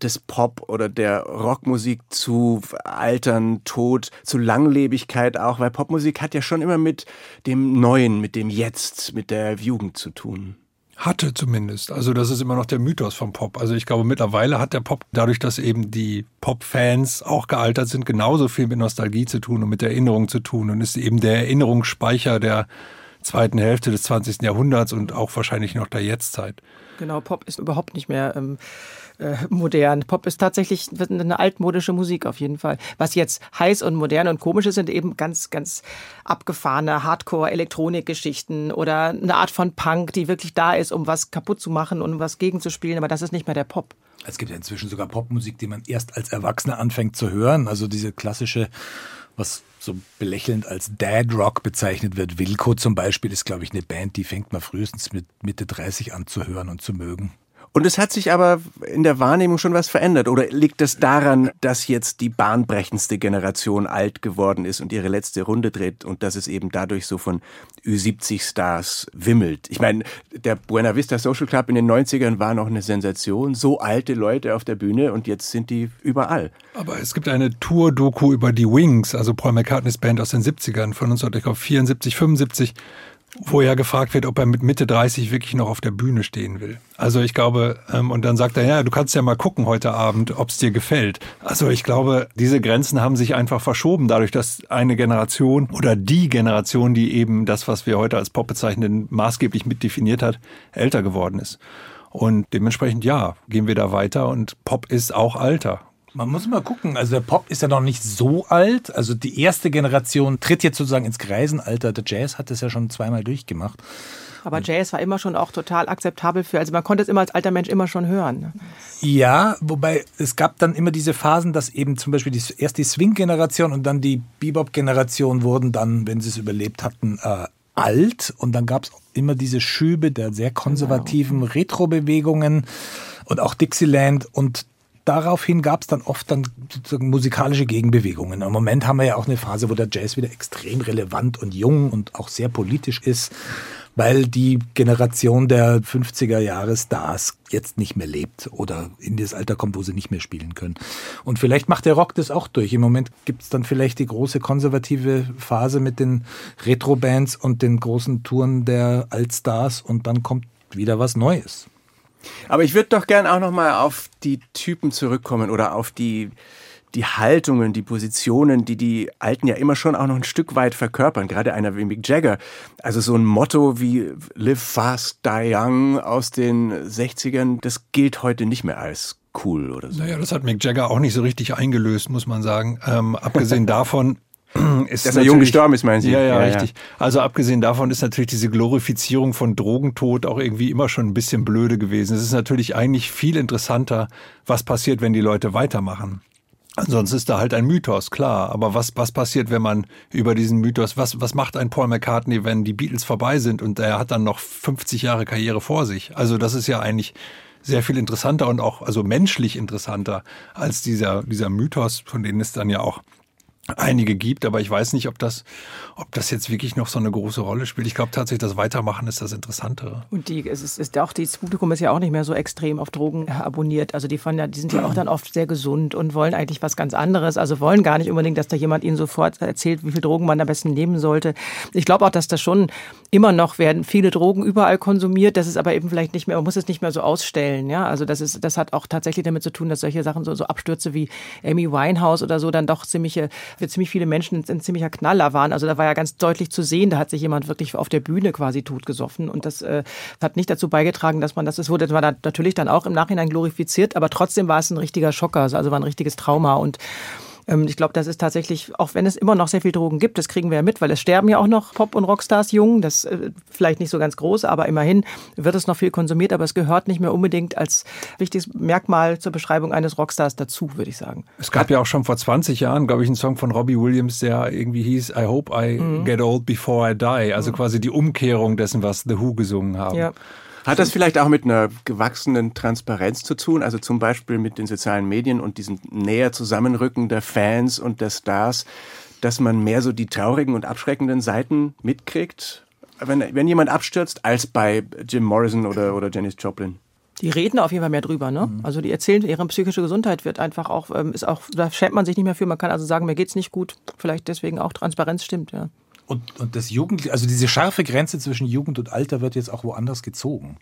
[SPEAKER 2] des Pop oder der Rockmusik zu Altern, Tod, zu Langlebigkeit auch? Weil Popmusik hat ja schon immer mit dem Neuen, mit dem Jetzt, mit der Jugend zu tun.
[SPEAKER 3] Hatte zumindest. Also das ist immer noch der Mythos vom Pop. Also ich glaube, mittlerweile hat der Pop, dadurch, dass eben die Pop-Fans auch gealtert sind, genauso viel mit Nostalgie zu tun und mit Erinnerung zu tun und ist eben der Erinnerungsspeicher der zweiten Hälfte des 20. Jahrhunderts und auch wahrscheinlich noch der Jetztzeit.
[SPEAKER 5] Genau, Pop ist überhaupt nicht mehr ähm, äh, modern. Pop ist tatsächlich eine altmodische Musik auf jeden Fall. Was jetzt heiß und modern und komisch ist, sind eben ganz, ganz abgefahrene Hardcore-Elektronik-Geschichten oder eine Art von Punk, die wirklich da ist, um was kaputt zu machen und um was gegenzuspielen. Aber das ist nicht mehr der Pop.
[SPEAKER 4] Es gibt ja inzwischen sogar Popmusik, die man erst als Erwachsener anfängt zu hören. Also diese klassische was so belächelnd als Dad Rock bezeichnet wird. Wilco zum Beispiel ist, glaube ich, eine Band, die fängt man frühestens mit Mitte 30 an zu hören und zu mögen.
[SPEAKER 2] Und es hat sich aber in der Wahrnehmung schon was verändert. Oder liegt das daran, dass jetzt die bahnbrechendste Generation alt geworden ist und ihre letzte Runde dreht und dass es eben dadurch so von Ü70-Stars wimmelt? Ich meine, der Buena Vista Social Club in den 90ern war noch eine Sensation. So alte Leute auf der Bühne und jetzt sind die überall.
[SPEAKER 3] Aber es gibt eine Tour-Doku über die Wings, also Paul McCartneys Band aus den 70ern von 1974, 75 wo ja gefragt wird, ob er mit Mitte 30 wirklich noch auf der Bühne stehen will. Also ich glaube, ähm, und dann sagt er, ja, du kannst ja mal gucken heute Abend, ob es dir gefällt. Also ich glaube, diese Grenzen haben sich einfach verschoben, dadurch, dass eine Generation oder die Generation, die eben das, was wir heute als Pop bezeichnen, maßgeblich mitdefiniert hat, älter geworden ist. Und dementsprechend, ja, gehen wir da weiter und Pop ist auch Alter.
[SPEAKER 4] Man muss mal gucken. Also der Pop ist ja noch nicht so alt. Also die erste Generation tritt jetzt sozusagen ins Greisenalter. Der Jazz hat das ja schon zweimal durchgemacht.
[SPEAKER 5] Aber Jazz war immer schon auch total akzeptabel für, also man konnte es immer als alter Mensch immer schon hören. Ne?
[SPEAKER 4] Ja, wobei es gab dann immer diese Phasen, dass eben zum Beispiel die, erst die Swing-Generation und dann die Bebop-Generation wurden dann, wenn sie es überlebt hatten, äh, alt. Und dann gab es immer diese Schübe der sehr konservativen genau. Retro-Bewegungen und auch Dixieland und daraufhin gab es dann oft dann sozusagen musikalische Gegenbewegungen. Im Moment haben wir ja auch eine Phase, wo der Jazz wieder extrem relevant und jung und auch sehr politisch ist, weil die Generation der 50er Jahre Stars jetzt nicht mehr lebt oder in das Alter kommt, wo sie nicht mehr spielen können. Und vielleicht macht der Rock das auch durch. Im Moment gibt es dann vielleicht die große konservative Phase mit den Retro-Bands und den großen Touren der Altstars und dann kommt wieder was Neues.
[SPEAKER 2] Aber ich würde doch gern auch noch mal auf die Typen zurückkommen oder auf die die Haltungen, die Positionen, die die Alten ja immer schon auch noch ein Stück weit verkörpern. Gerade einer wie Mick Jagger. Also so ein Motto wie Live Fast, Die Young aus den 60ern, das gilt heute nicht mehr als cool oder so.
[SPEAKER 3] Naja, das hat Mick Jagger auch nicht so richtig eingelöst, muss man sagen. Ähm, abgesehen davon
[SPEAKER 2] ist Dass er jung gestorben ist, meinen Sie?
[SPEAKER 3] Ja, ja, ja richtig. Ja. Also abgesehen davon ist natürlich diese Glorifizierung von Drogentod auch irgendwie immer schon ein bisschen blöde gewesen. Es ist natürlich eigentlich viel interessanter, was passiert, wenn die Leute weitermachen. Ansonsten ist da halt ein Mythos, klar. Aber was, was passiert, wenn man über diesen Mythos, was, was macht ein Paul McCartney, wenn die Beatles vorbei sind und er hat dann noch 50 Jahre Karriere vor sich? Also das ist ja eigentlich sehr viel interessanter und auch, also menschlich interessanter als dieser, dieser Mythos, von denen es dann ja auch einige gibt, aber ich weiß nicht, ob das, ob das jetzt wirklich noch so eine große Rolle spielt. Ich glaube tatsächlich, das Weitermachen ist das Interessantere.
[SPEAKER 5] Und die, es ist, ist auch, das Publikum ist ja auch nicht mehr so extrem auf Drogen abonniert. Also die, von, die sind ja auch dann oft sehr gesund und wollen eigentlich was ganz anderes. Also wollen gar nicht unbedingt, dass da jemand ihnen sofort erzählt, wie viel Drogen man am besten nehmen sollte. Ich glaube auch, dass das schon immer noch werden viele Drogen überall konsumiert. Das ist aber eben vielleicht nicht mehr, man muss es nicht mehr so ausstellen. Ja, also das ist, das hat auch tatsächlich damit zu tun, dass solche Sachen so, so Abstürze wie Amy Winehouse oder so dann doch ziemliche für ziemlich viele Menschen ein ziemlicher Knaller waren. Also da war ja ganz deutlich zu sehen, da hat sich jemand wirklich auf der Bühne quasi totgesoffen. Und das äh, hat nicht dazu beigetragen, dass man das, es wurde das war natürlich dann auch im Nachhinein glorifiziert, aber trotzdem war es ein richtiger Schocker, also war ein richtiges Trauma. Und ich glaube, das ist tatsächlich, auch wenn es immer noch sehr viel Drogen gibt, das kriegen wir ja mit, weil es sterben ja auch noch Pop- und Rockstars jung. Das äh, vielleicht nicht so ganz groß, aber immerhin wird es noch viel konsumiert, aber es gehört nicht mehr unbedingt als wichtiges Merkmal zur Beschreibung eines Rockstars dazu, würde ich sagen.
[SPEAKER 3] Es gab ja auch schon vor 20 Jahren, glaube ich, einen Song von Robbie Williams, der irgendwie hieß I hope I mhm. get old before I die. Also mhm. quasi die Umkehrung dessen, was The Who gesungen haben. Ja.
[SPEAKER 2] Hat das vielleicht auch mit einer gewachsenen Transparenz zu tun? Also zum Beispiel mit den sozialen Medien und diesem näher Zusammenrücken der Fans und der Stars, dass man mehr so die traurigen und abschreckenden Seiten mitkriegt, wenn, wenn jemand abstürzt, als bei Jim Morrison oder, oder Janis Joplin?
[SPEAKER 5] Die reden auf jeden Fall mehr drüber, ne? Mhm. Also die erzählen, ihre psychische Gesundheit wird einfach auch, ähm, ist auch, da schämt man sich nicht mehr für. Man kann also sagen, mir geht's nicht gut. Vielleicht deswegen auch Transparenz stimmt, ja.
[SPEAKER 4] Und, und das Jugend, also diese scharfe Grenze zwischen Jugend und Alter wird jetzt auch woanders gezogen.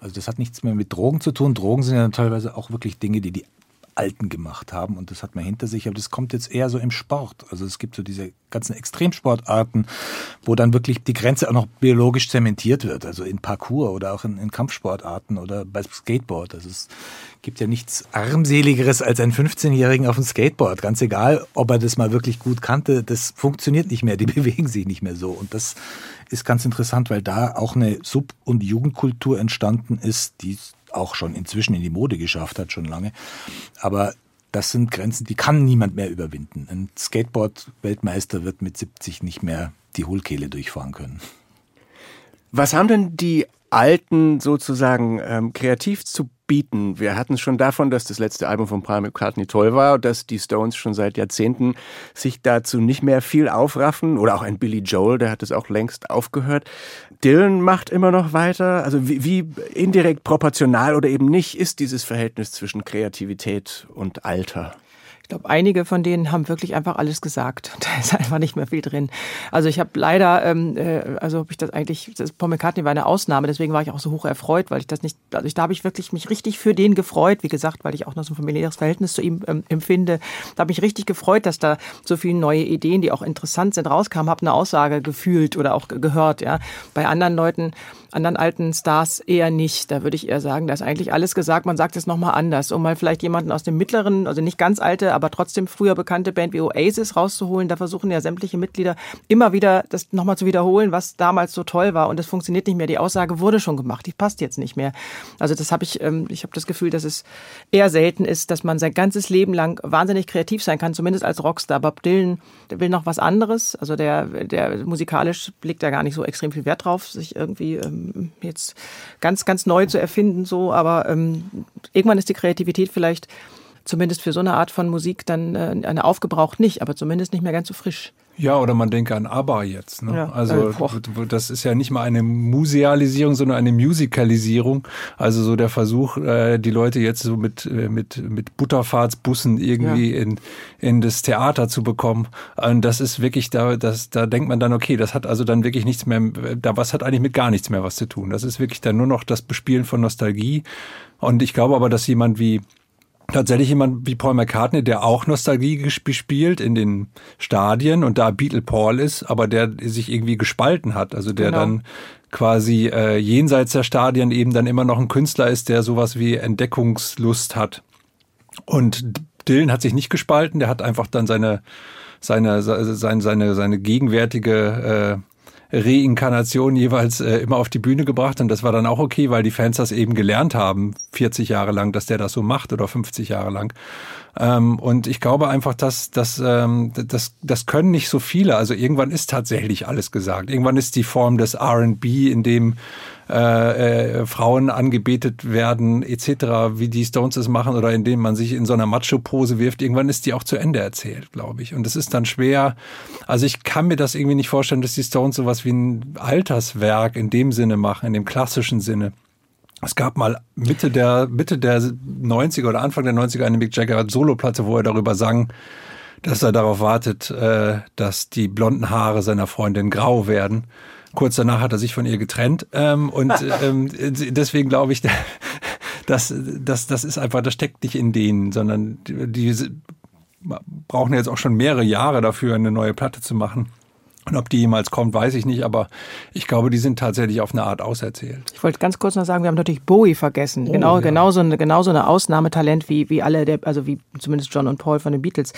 [SPEAKER 4] Also das hat nichts mehr mit Drogen zu tun. Drogen sind ja teilweise auch wirklich Dinge, die die Alten gemacht haben und das hat man hinter sich, aber das kommt jetzt eher so im Sport. Also es gibt so diese ganzen Extremsportarten, wo dann wirklich die Grenze auch noch biologisch zementiert wird, also in Parkour oder auch in, in Kampfsportarten oder bei Skateboard. Also es gibt ja nichts armseligeres als einen 15-Jährigen auf dem Skateboard. Ganz egal, ob er das mal wirklich gut kannte, das funktioniert nicht mehr, die bewegen sich nicht mehr so und das ist ganz interessant, weil da auch eine Sub- und Jugendkultur entstanden ist, die auch schon inzwischen in die Mode geschafft hat, schon lange. Aber das sind Grenzen, die kann niemand mehr überwinden. Ein Skateboard-Weltmeister wird mit 70 nicht mehr die Hohlkehle durchfahren können.
[SPEAKER 2] Was haben denn die Alten sozusagen ähm, kreativ zu bieten. Wir hatten es schon davon, dass das letzte Album von Paul McCartney toll war dass die Stones schon seit Jahrzehnten sich dazu nicht mehr viel aufraffen. Oder auch ein Billy Joel, der hat es auch längst aufgehört. Dylan macht immer noch weiter. Also wie, wie indirekt proportional oder eben nicht ist dieses Verhältnis zwischen Kreativität und Alter?
[SPEAKER 5] Ich glaube, einige von denen haben wirklich einfach alles gesagt. Da ist einfach nicht mehr viel drin. Also ich habe leider, ähm, äh, also habe ich das eigentlich, das Paul McCartney war eine Ausnahme, deswegen war ich auch so hoch erfreut, weil ich das nicht, also ich, da habe ich wirklich mich richtig für den gefreut, wie gesagt, weil ich auch noch so ein familiäres Verhältnis zu ihm ähm, empfinde. Da habe ich richtig gefreut, dass da so viele neue Ideen, die auch interessant sind, rauskamen, habe eine Aussage gefühlt oder auch gehört. Ja, bei anderen Leuten anderen alten Stars eher nicht. Da würde ich eher sagen, da ist eigentlich alles gesagt. Man sagt es nochmal anders, um mal vielleicht jemanden aus dem mittleren, also nicht ganz alte, aber trotzdem früher bekannte Band wie Oasis rauszuholen. Da versuchen ja sämtliche Mitglieder immer wieder das nochmal zu wiederholen, was damals so toll war. Und das funktioniert nicht mehr. Die Aussage wurde schon gemacht. Die passt jetzt nicht mehr. Also das habe ich, ähm, ich habe das Gefühl, dass es eher selten ist, dass man sein ganzes Leben lang wahnsinnig kreativ sein kann, zumindest als Rockstar. Bob Dylan, will noch was anderes. Also der, der musikalisch legt da gar nicht so extrem viel Wert drauf, sich irgendwie ähm, jetzt ganz, ganz neu zu erfinden, so, aber ähm, irgendwann ist die Kreativität vielleicht zumindest für so eine Art von Musik dann äh, eine aufgebraucht nicht, aber zumindest nicht mehr ganz so frisch.
[SPEAKER 3] Ja, oder man denke an ABBA jetzt. Ne? Ja, also äh, das ist ja nicht mal eine Musealisierung, sondern eine Musicalisierung. Also so der Versuch, äh, die Leute jetzt so mit, äh, mit, mit Butterfahrtsbussen irgendwie ja. in, in das Theater zu bekommen. Und das ist wirklich, da, das, da denkt man dann, okay, das hat also dann wirklich nichts mehr, da was hat eigentlich mit gar nichts mehr was zu tun. Das ist wirklich dann nur noch das Bespielen von Nostalgie. Und ich glaube aber, dass jemand wie tatsächlich jemand wie Paul McCartney, der auch Nostalgie gespielt in den Stadien und da Beatle Paul ist, aber der sich irgendwie gespalten hat. Also der genau. dann quasi äh, jenseits der Stadien eben dann immer noch ein Künstler ist, der sowas wie Entdeckungslust hat. Und Dylan hat sich nicht gespalten, der hat einfach dann seine seine seine seine, seine gegenwärtige äh, Reinkarnation jeweils äh, immer auf die Bühne gebracht und das war dann auch okay, weil die Fans das eben gelernt haben, 40 Jahre lang, dass der das so macht oder 50 Jahre lang. Ähm, und ich glaube einfach, dass, dass ähm, das, das können nicht so viele. Also irgendwann ist tatsächlich alles gesagt. Irgendwann ist die Form des R&B, in dem äh, äh, Frauen angebetet werden etc., wie die Stones es machen oder indem man sich in so einer Macho-Pose wirft, irgendwann ist die auch zu Ende erzählt, glaube ich. Und es ist dann schwer, also ich kann mir das irgendwie nicht vorstellen, dass die Stones sowas wie ein Alterswerk in dem Sinne machen, in dem klassischen Sinne. Es gab mal Mitte der, Mitte der 90er oder Anfang der 90er eine Mick Jagger Soloplatte, wo er darüber sang, dass er darauf wartet, äh, dass die blonden Haare seiner Freundin grau werden. Kurz danach hat er sich von ihr getrennt. Ähm, und ähm, deswegen glaube ich, dass das, das ist einfach, das steckt nicht in denen, sondern die, die brauchen jetzt auch schon mehrere Jahre dafür, eine neue Platte zu machen. Und ob die jemals kommt, weiß ich nicht, aber ich glaube, die sind tatsächlich auf eine Art auserzählt.
[SPEAKER 5] Ich wollte ganz kurz noch sagen, wir haben natürlich Bowie vergessen. Oh, genau, ja. genauso, eine, genauso eine Ausnahmetalent wie, wie alle, der, also wie zumindest John und Paul von den Beatles.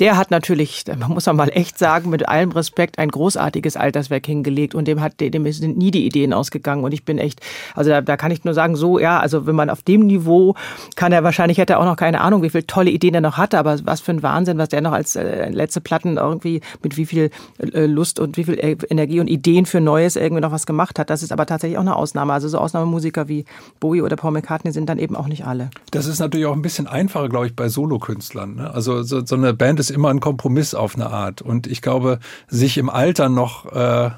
[SPEAKER 5] Der hat natürlich, man muss man mal echt sagen, mit allem Respekt ein großartiges Alterswerk hingelegt und dem hat, dem sind nie die Ideen ausgegangen. Und ich bin echt, also da, da kann ich nur sagen, so, ja, also wenn man auf dem Niveau kann er wahrscheinlich, hätte er auch noch keine Ahnung, wie viele tolle Ideen er noch hatte, aber was für ein Wahnsinn, was der noch als äh, letzte Platten irgendwie mit wie viel äh, Lust Lust und wie viel e- Energie und Ideen für Neues irgendwie noch was gemacht hat. Das ist aber tatsächlich auch eine Ausnahme. Also so Ausnahmemusiker wie Bowie oder Paul McCartney sind dann eben auch nicht alle.
[SPEAKER 3] Das ist natürlich auch ein bisschen einfacher, glaube ich, bei Solokünstlern. Ne? Also so, so, eine Band ist immer ein Kompromiss auf eine Art. Und ich glaube, sich im Alter noch äh,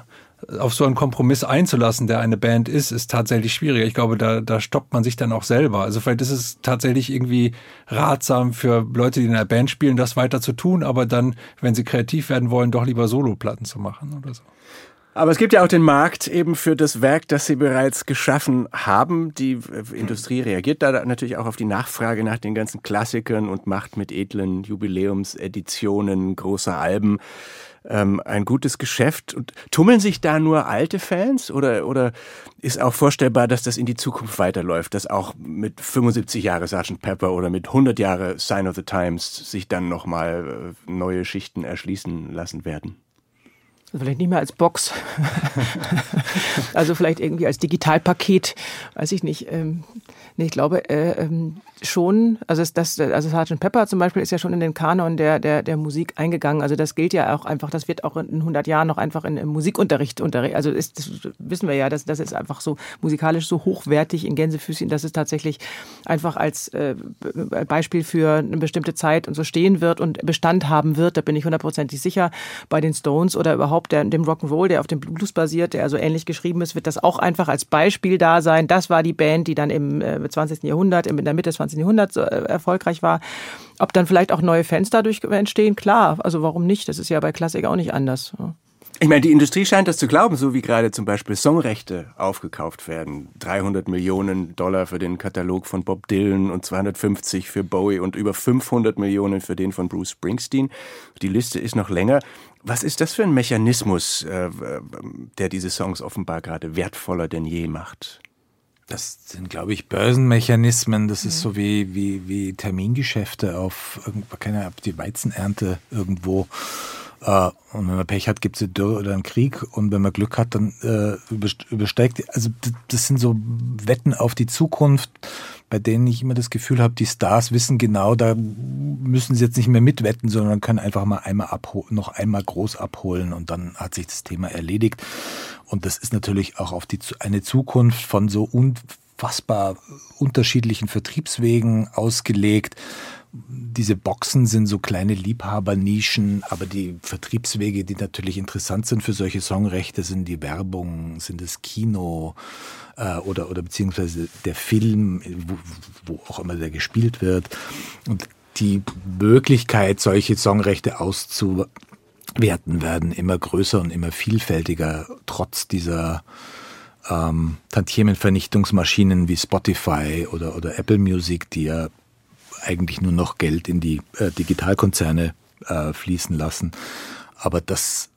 [SPEAKER 3] auf so einen Kompromiss einzulassen, der eine Band ist, ist tatsächlich schwieriger. Ich glaube, da, da stoppt man sich dann auch selber. Also vielleicht ist es tatsächlich irgendwie ratsam für Leute, die in einer Band spielen, das weiter zu tun, aber dann, wenn sie kreativ werden wollen, doch lieber Soloplatten zu machen oder so.
[SPEAKER 2] Aber es gibt ja auch den Markt eben für das Werk, das Sie bereits geschaffen haben. Die Industrie reagiert da natürlich auch auf die Nachfrage nach den ganzen Klassikern und macht mit edlen Jubiläumseditionen großer Alben ähm, ein gutes Geschäft. Und tummeln sich da nur alte Fans oder, oder ist auch vorstellbar, dass das in die Zukunft weiterläuft, dass auch mit 75 Jahre Sgt. Pepper oder mit 100 Jahre Sign of the Times sich dann nochmal äh, neue Schichten erschließen lassen werden?
[SPEAKER 5] Vielleicht nicht mehr als Box. also vielleicht irgendwie als Digitalpaket, weiß ich nicht. Ähm, nee, ich glaube äh, ähm, schon, also das, also Sgt. Pepper zum Beispiel ist ja schon in den Kanon der, der, der Musik eingegangen. Also das gilt ja auch einfach, das wird auch in 100 Jahren noch einfach in, im Musikunterricht unterrichtet. Also ist, das wissen wir ja, dass das ist einfach so musikalisch so hochwertig in Gänsefüßchen, dass es tatsächlich einfach als äh, Beispiel für eine bestimmte Zeit und so stehen wird und Bestand haben wird. Da bin ich hundertprozentig sicher. Bei den Stones oder überhaupt überhaupt der, dem Rock'n'Roll, der auf dem Blues basiert, der also ähnlich geschrieben ist, wird das auch einfach als Beispiel da sein. Das war die Band, die dann im äh, 20. Jahrhundert, in der Mitte des 20. Jahrhunderts äh, erfolgreich war. Ob dann vielleicht auch neue Fans dadurch entstehen, klar. Also warum nicht? Das ist ja bei Klassik auch nicht anders.
[SPEAKER 2] Ich meine, die Industrie scheint das zu glauben, so wie gerade zum Beispiel Songrechte aufgekauft werden. 300 Millionen Dollar für den Katalog von Bob Dylan und 250 für Bowie und über 500 Millionen für den von Bruce Springsteen. Die Liste ist noch länger. Was ist das für ein Mechanismus, äh, der diese Songs offenbar gerade wertvoller denn je macht?
[SPEAKER 4] Das sind, glaube ich, Börsenmechanismen. Das ist so wie, wie, wie Termingeschäfte auf, keine Ahnung, die Weizenernte irgendwo. Äh, und wenn man Pech hat, gibt es eine Dürre oder einen Krieg. Und wenn man Glück hat, dann äh, übersteigt. Also das sind so Wetten auf die Zukunft, bei denen ich immer das Gefühl habe, die Stars wissen genau, da müssen sie jetzt nicht mehr mitwetten, sondern können einfach mal einmal noch einmal groß abholen und dann hat sich das Thema erledigt. Und das ist natürlich auch auf die, eine Zukunft von so unfassbar unterschiedlichen Vertriebswegen ausgelegt diese Boxen sind so kleine Liebhabernischen, aber die Vertriebswege, die natürlich interessant sind für solche Songrechte, sind die Werbung, sind das Kino äh, oder, oder beziehungsweise der Film, wo, wo auch immer der gespielt wird. Und die Möglichkeit, solche Songrechte auszuwerten, werden immer größer und immer vielfältiger, trotz dieser ähm, Tantiemenvernichtungsmaschinen wie Spotify oder, oder Apple Music, die ja eigentlich nur noch Geld in die äh, Digitalkonzerne äh, fließen lassen. Aber das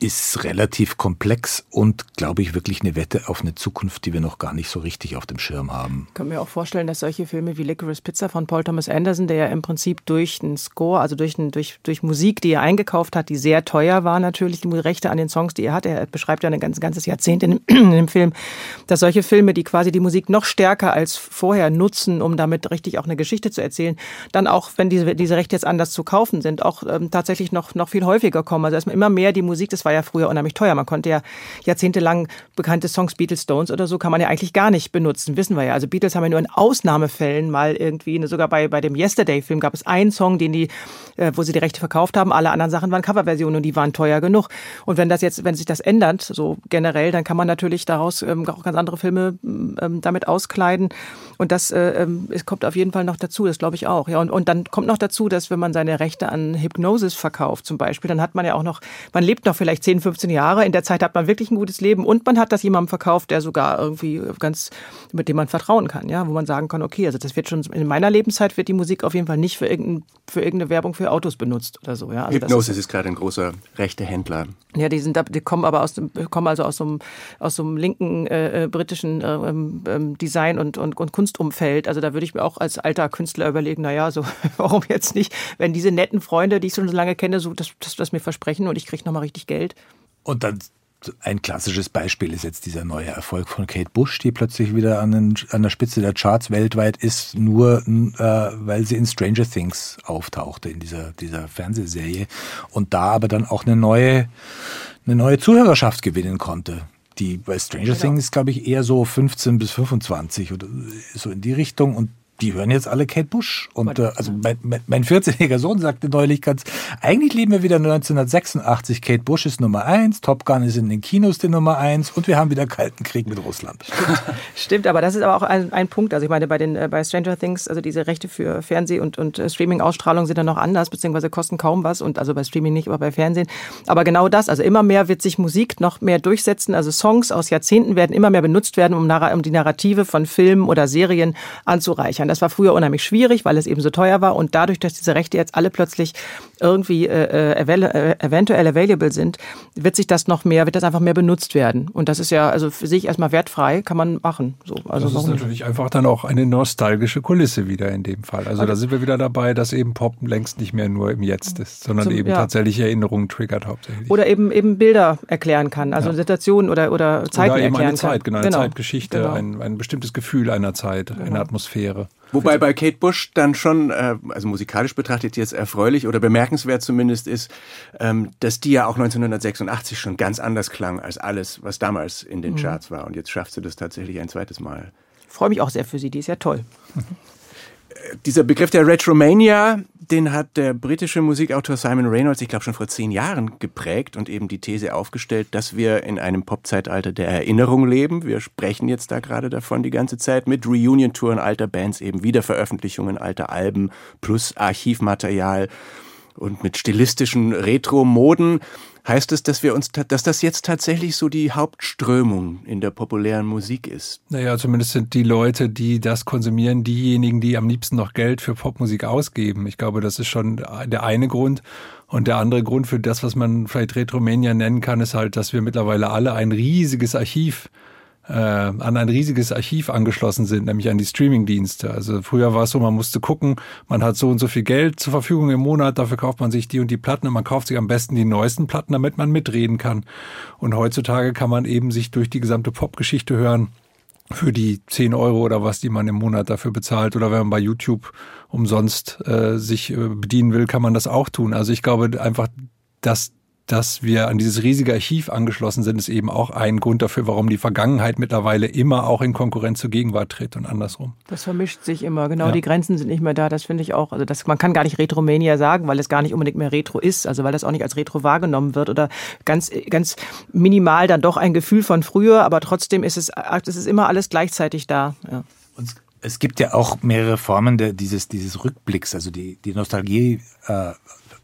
[SPEAKER 4] ist relativ komplex und, glaube ich, wirklich eine Wette auf eine Zukunft, die wir noch gar nicht so richtig auf dem Schirm haben.
[SPEAKER 5] Ich kann mir auch vorstellen, dass solche Filme wie Licorice Pizza von Paul Thomas Anderson, der ja im Prinzip durch den Score, also durch, durch, durch Musik, die er eingekauft hat, die sehr teuer war natürlich, die Rechte an den Songs, die er hat, er beschreibt ja ein ganz, ganzes Jahrzehnt in, in dem Film, dass solche Filme, die quasi die Musik noch stärker als vorher nutzen, um damit richtig auch eine Geschichte zu erzählen, dann auch, wenn diese, diese Rechte jetzt anders zu kaufen sind, auch ähm, tatsächlich noch, noch viel häufiger kommen. Also erstmal immer mehr die Musik, das war ja früher unheimlich teuer. Man konnte ja jahrzehntelang bekannte Songs, Beatles, Stones oder so, kann man ja eigentlich gar nicht benutzen, wissen wir ja. Also Beatles haben ja nur in Ausnahmefällen mal irgendwie, ne, sogar bei, bei dem Yesterday-Film gab es einen Song, den die, äh, wo sie die Rechte verkauft haben. Alle anderen Sachen waren Coverversionen und die waren teuer genug. Und wenn das jetzt, wenn sich das ändert, so generell, dann kann man natürlich daraus ähm, auch ganz andere Filme ähm, damit auskleiden. Und das äh, ähm, es kommt auf jeden Fall noch dazu, das glaube ich auch. Ja, und, und dann kommt noch dazu, dass wenn man seine Rechte an Hypnosis verkauft zum Beispiel, dann hat man ja auch noch, man lebt noch vielleicht vielleicht 10, 15 Jahre. In der Zeit hat man wirklich ein gutes Leben und man hat das jemandem verkauft, der sogar irgendwie ganz, mit dem man vertrauen kann, ja, wo man sagen kann, okay, also das wird schon, in meiner Lebenszeit wird die Musik auf jeden Fall nicht für, irgendein, für irgendeine Werbung für Autos benutzt oder so, ja.
[SPEAKER 2] Also Hypnosis ist, ist, gerade ein großer rechter Händler.
[SPEAKER 5] Ja, die sind, die kommen aber aus dem, kommen also aus so einem, aus so einem linken äh, äh britischen äh, ähm, ähm, Design und, und, und Kunstumfeld. Also da würde ich mir auch als alter Künstler überlegen, na ja, so, warum jetzt nicht, wenn diese netten Freunde, die ich schon so lange kenne, so das, das, das mir versprechen und ich kriege nochmal richtig Geld, Welt.
[SPEAKER 4] Und dann ein klassisches Beispiel ist jetzt dieser neue Erfolg von Kate Bush, die plötzlich wieder an, den, an der Spitze der Charts weltweit ist, nur äh, weil sie in Stranger Things auftauchte, in dieser, dieser Fernsehserie. Und da aber dann auch eine neue, eine neue Zuhörerschaft gewinnen konnte. Die bei Stranger genau. Things, glaube ich, eher so 15 bis 25 oder so in die Richtung. Und die hören jetzt alle Kate Bush. Und äh, also mein, mein 14-jähriger Sohn sagte neulich ganz, eigentlich leben wir wieder 1986. Kate Bush ist Nummer eins, Top Gun ist in den Kinos die Nummer eins und wir haben wieder Kalten Krieg mit Russland.
[SPEAKER 5] Stimmt, Stimmt aber das ist aber auch ein, ein Punkt. Also ich meine, bei den äh, bei Stranger Things, also diese Rechte für Fernseh- und, und äh, Streaming-Ausstrahlung sind dann noch anders, beziehungsweise kosten kaum was und also bei Streaming nicht, aber bei Fernsehen. Aber genau das, also immer mehr wird sich Musik noch mehr durchsetzen. Also Songs aus Jahrzehnten werden immer mehr benutzt werden, um, um die Narrative von Filmen oder Serien anzureichern. Das war früher unheimlich schwierig, weil es eben so teuer war und dadurch, dass diese Rechte jetzt alle plötzlich irgendwie äh, äh, äh, eventuell available sind, wird sich das noch mehr, wird das einfach mehr benutzt werden. Und das ist ja also für sich erstmal wertfrei, kann man machen. So, also
[SPEAKER 3] das ist natürlich einfach dann auch eine nostalgische Kulisse wieder in dem Fall. Also okay. da sind wir wieder dabei, dass eben Pop längst nicht mehr nur im Jetzt ist, sondern Zum, eben ja. tatsächlich Erinnerungen triggert hauptsächlich.
[SPEAKER 5] Oder eben eben Bilder erklären kann, also ja. Situationen oder oder Zeiten oder eben erklären
[SPEAKER 3] eine Zeit, genau, eine genau. Zeitgeschichte, genau. Ein, ein bestimmtes Gefühl einer Zeit, genau. eine Atmosphäre.
[SPEAKER 2] Wobei bei Kate Bush dann schon, äh, also musikalisch betrachtet jetzt erfreulich oder bemerkenswert zumindest ist, ähm, dass die ja auch 1986 schon ganz anders klang als alles, was damals in den mhm. Charts war. Und jetzt schafft sie das tatsächlich ein zweites Mal.
[SPEAKER 5] Ich freue mich auch sehr für sie, die ist ja toll.
[SPEAKER 2] dieser Begriff der Retromania, den hat der britische Musikautor Simon Reynolds, ich glaube schon vor zehn Jahren geprägt und eben die These aufgestellt, dass wir in einem Popzeitalter der Erinnerung leben. Wir sprechen jetzt da gerade davon die ganze Zeit mit Reunion-Touren alter Bands, eben Wiederveröffentlichungen alter Alben plus Archivmaterial und mit stilistischen Retro-Moden. Heißt es, dass wir uns, dass das jetzt tatsächlich so die Hauptströmung in der populären Musik ist?
[SPEAKER 3] Naja, zumindest sind die Leute, die das konsumieren, diejenigen, die am liebsten noch Geld für Popmusik ausgeben. Ich glaube, das ist schon der eine Grund. Und der andere Grund für das, was man vielleicht Retromania nennen kann, ist halt, dass wir mittlerweile alle ein riesiges Archiv äh, an ein riesiges Archiv angeschlossen sind, nämlich an die Streamingdienste. Also früher war es so, man musste gucken, man hat so und so viel Geld zur Verfügung im Monat, dafür kauft man sich die und die Platten und man kauft sich am besten die neuesten Platten, damit man mitreden kann. Und heutzutage kann man eben sich durch die gesamte Popgeschichte hören für die 10 Euro oder was, die man im Monat dafür bezahlt. Oder wenn man bei YouTube umsonst äh, sich äh, bedienen will, kann man das auch tun. Also ich glaube einfach, dass dass wir an dieses riesige Archiv angeschlossen sind, ist eben auch ein Grund dafür, warum die Vergangenheit mittlerweile immer auch in Konkurrenz zur Gegenwart tritt und andersrum.
[SPEAKER 5] Das vermischt sich immer, genau. Ja. Die Grenzen sind nicht mehr da. Das finde ich auch. Also das, man kann gar nicht Retromania sagen, weil es gar nicht unbedingt mehr Retro ist. Also weil das auch nicht als Retro wahrgenommen wird oder ganz, ganz minimal dann doch ein Gefühl von früher. Aber trotzdem ist es, es ist immer alles gleichzeitig da. Ja.
[SPEAKER 4] Und es gibt ja auch mehrere Formen der, dieses, dieses Rückblicks, also die, die Nostalgie äh,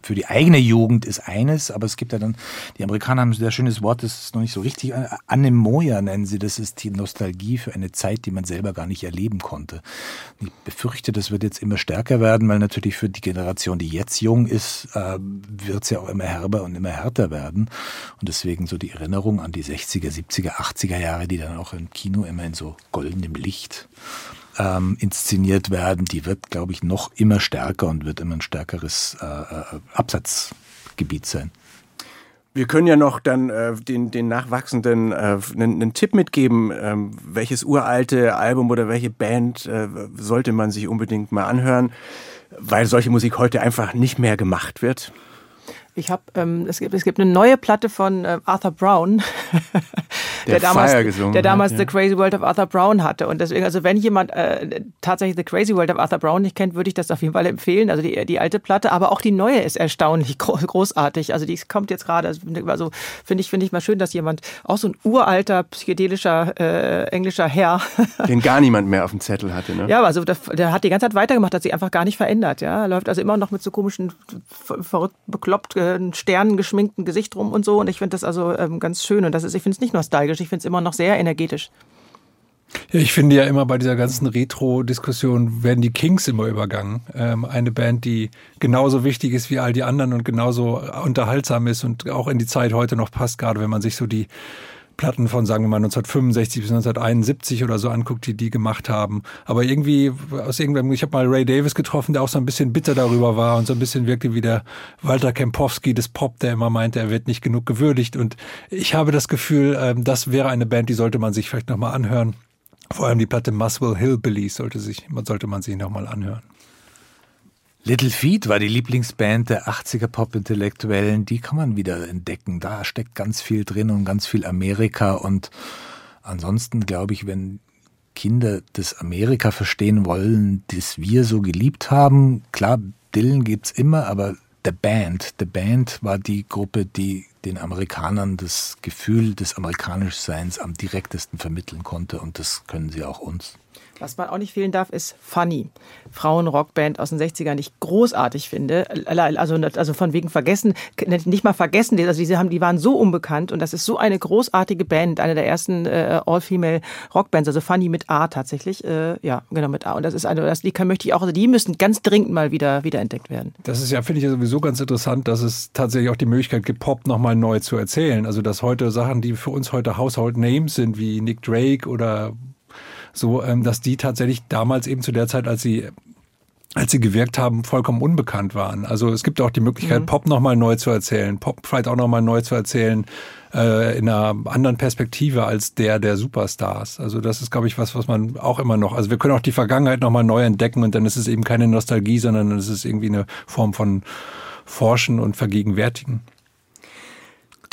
[SPEAKER 4] für die eigene Jugend ist eines, aber es gibt ja dann, die Amerikaner haben ein sehr schönes Wort, das ist noch nicht so richtig, Anemoia nennen sie, das ist die Nostalgie für eine Zeit, die man selber gar nicht erleben konnte. Ich befürchte, das wird jetzt immer stärker werden, weil natürlich für die Generation, die jetzt jung ist, äh, wird es ja auch immer herber und immer härter werden. Und deswegen so die Erinnerung an die 60er, 70er, 80er Jahre, die dann auch im Kino immer in so goldenem Licht ähm, inszeniert werden, die wird, glaube ich, noch immer stärker und wird immer ein stärkeres äh, äh, Absatzgebiet sein.
[SPEAKER 2] Wir können ja noch dann äh, den, den Nachwachsenden äh, einen, einen Tipp mitgeben, ähm, welches uralte Album oder welche Band äh, sollte man sich unbedingt mal anhören, weil solche Musik heute einfach nicht mehr gemacht wird.
[SPEAKER 5] Ich habe, ähm, es, gibt, es gibt eine neue Platte von äh, Arthur Brown, der, der damals, der damals ja. The Crazy World of Arthur Brown hatte. Und deswegen, also wenn jemand äh, tatsächlich The Crazy World of Arthur Brown nicht kennt, würde ich das auf jeden Fall empfehlen. Also die, die alte Platte, aber auch die neue ist erstaunlich großartig. Also die kommt jetzt gerade, also finde ich, finde ich mal schön, dass jemand, auch so ein uralter, psychedelischer äh, englischer Herr.
[SPEAKER 2] Den gar niemand mehr auf dem Zettel hatte, ne?
[SPEAKER 5] Ja, also der, der hat die ganze Zeit weitergemacht, hat sich einfach gar nicht verändert. Ja, läuft also immer noch mit so komischen, verrückt bekloppt äh, Sternen geschminkten Gesicht rum und so. Und ich finde das also ähm, ganz schön. Und das ist, ich finde es nicht nostalgisch, ich finde es immer noch sehr energetisch.
[SPEAKER 3] Ja, ich finde ja immer bei dieser ganzen Retro-Diskussion werden die Kings immer übergangen. Ähm, eine Band, die genauso wichtig ist wie all die anderen und genauso unterhaltsam ist und auch in die Zeit heute noch passt, gerade wenn man sich so die Platten von, sagen wir mal, 1965 bis 1971 oder so anguckt, die die gemacht haben. Aber irgendwie, aus irgendeinem, ich habe mal Ray Davis getroffen, der auch so ein bisschen bitter darüber war und so ein bisschen wirkte wie der Walter Kempowski des Pop, der immer meinte, er wird nicht genug gewürdigt. Und ich habe das Gefühl, ähm, das wäre eine Band, die sollte man sich vielleicht nochmal anhören. Vor allem die Platte Muswell Hillbillies sollte, sich, sollte man sich nochmal anhören.
[SPEAKER 4] Little Feet war die Lieblingsband der 80er Pop-Intellektuellen. Die kann man wieder entdecken. Da steckt ganz viel drin und ganz viel Amerika. Und ansonsten glaube ich, wenn Kinder das Amerika verstehen wollen, das wir so geliebt haben, klar, Dylan gibt's immer, aber The Band, The Band war die Gruppe, die den Amerikanern das Gefühl des Amerikanischseins am direktesten vermitteln konnte und das können sie auch uns.
[SPEAKER 5] Was man auch nicht fehlen darf, ist Funny. Frauenrockband aus den 60ern, die ich großartig finde. Also, also von wegen vergessen, nicht mal vergessen, also diese haben, die waren so unbekannt und das ist so eine großartige Band, eine der ersten äh, All-Female Rockbands, also Funny mit A tatsächlich. Äh, ja, genau mit A. Und das ist eine, das, die kann, möchte ich auch, also die müssen ganz dringend mal wieder, wieder entdeckt werden.
[SPEAKER 3] Das ist ja, finde ich ja sowieso ganz interessant, dass es tatsächlich auch die Möglichkeit gibt, Pop nochmal neu zu erzählen. Also dass heute Sachen, die für uns heute Household Names sind, wie Nick Drake oder so, ähm, dass die tatsächlich damals eben zu der Zeit, als sie als sie gewirkt haben, vollkommen unbekannt waren. Also es gibt auch die Möglichkeit, mhm. Pop nochmal neu zu erzählen, Pop vielleicht auch nochmal neu zu erzählen, äh, in einer anderen Perspektive als der der Superstars. Also das ist, glaube ich, was, was man auch immer noch, also wir können auch die Vergangenheit nochmal neu entdecken und dann ist es eben keine Nostalgie, sondern es ist irgendwie eine Form von Forschen und Vergegenwärtigen.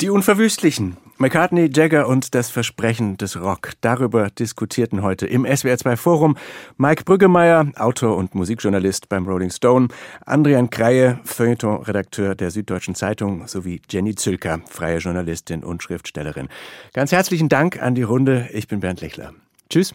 [SPEAKER 2] Die Unverwüstlichen. McCartney, Jagger und das Versprechen des Rock. Darüber diskutierten heute im SWR2 Forum Mike Brüggemeier, Autor und Musikjournalist beim Rolling Stone, Adrian Kreie, Feuilleton-Redakteur der Süddeutschen Zeitung sowie Jenny Zülker, freie Journalistin und Schriftstellerin. Ganz herzlichen Dank an die Runde. Ich bin Bernd Lechler. Tschüss.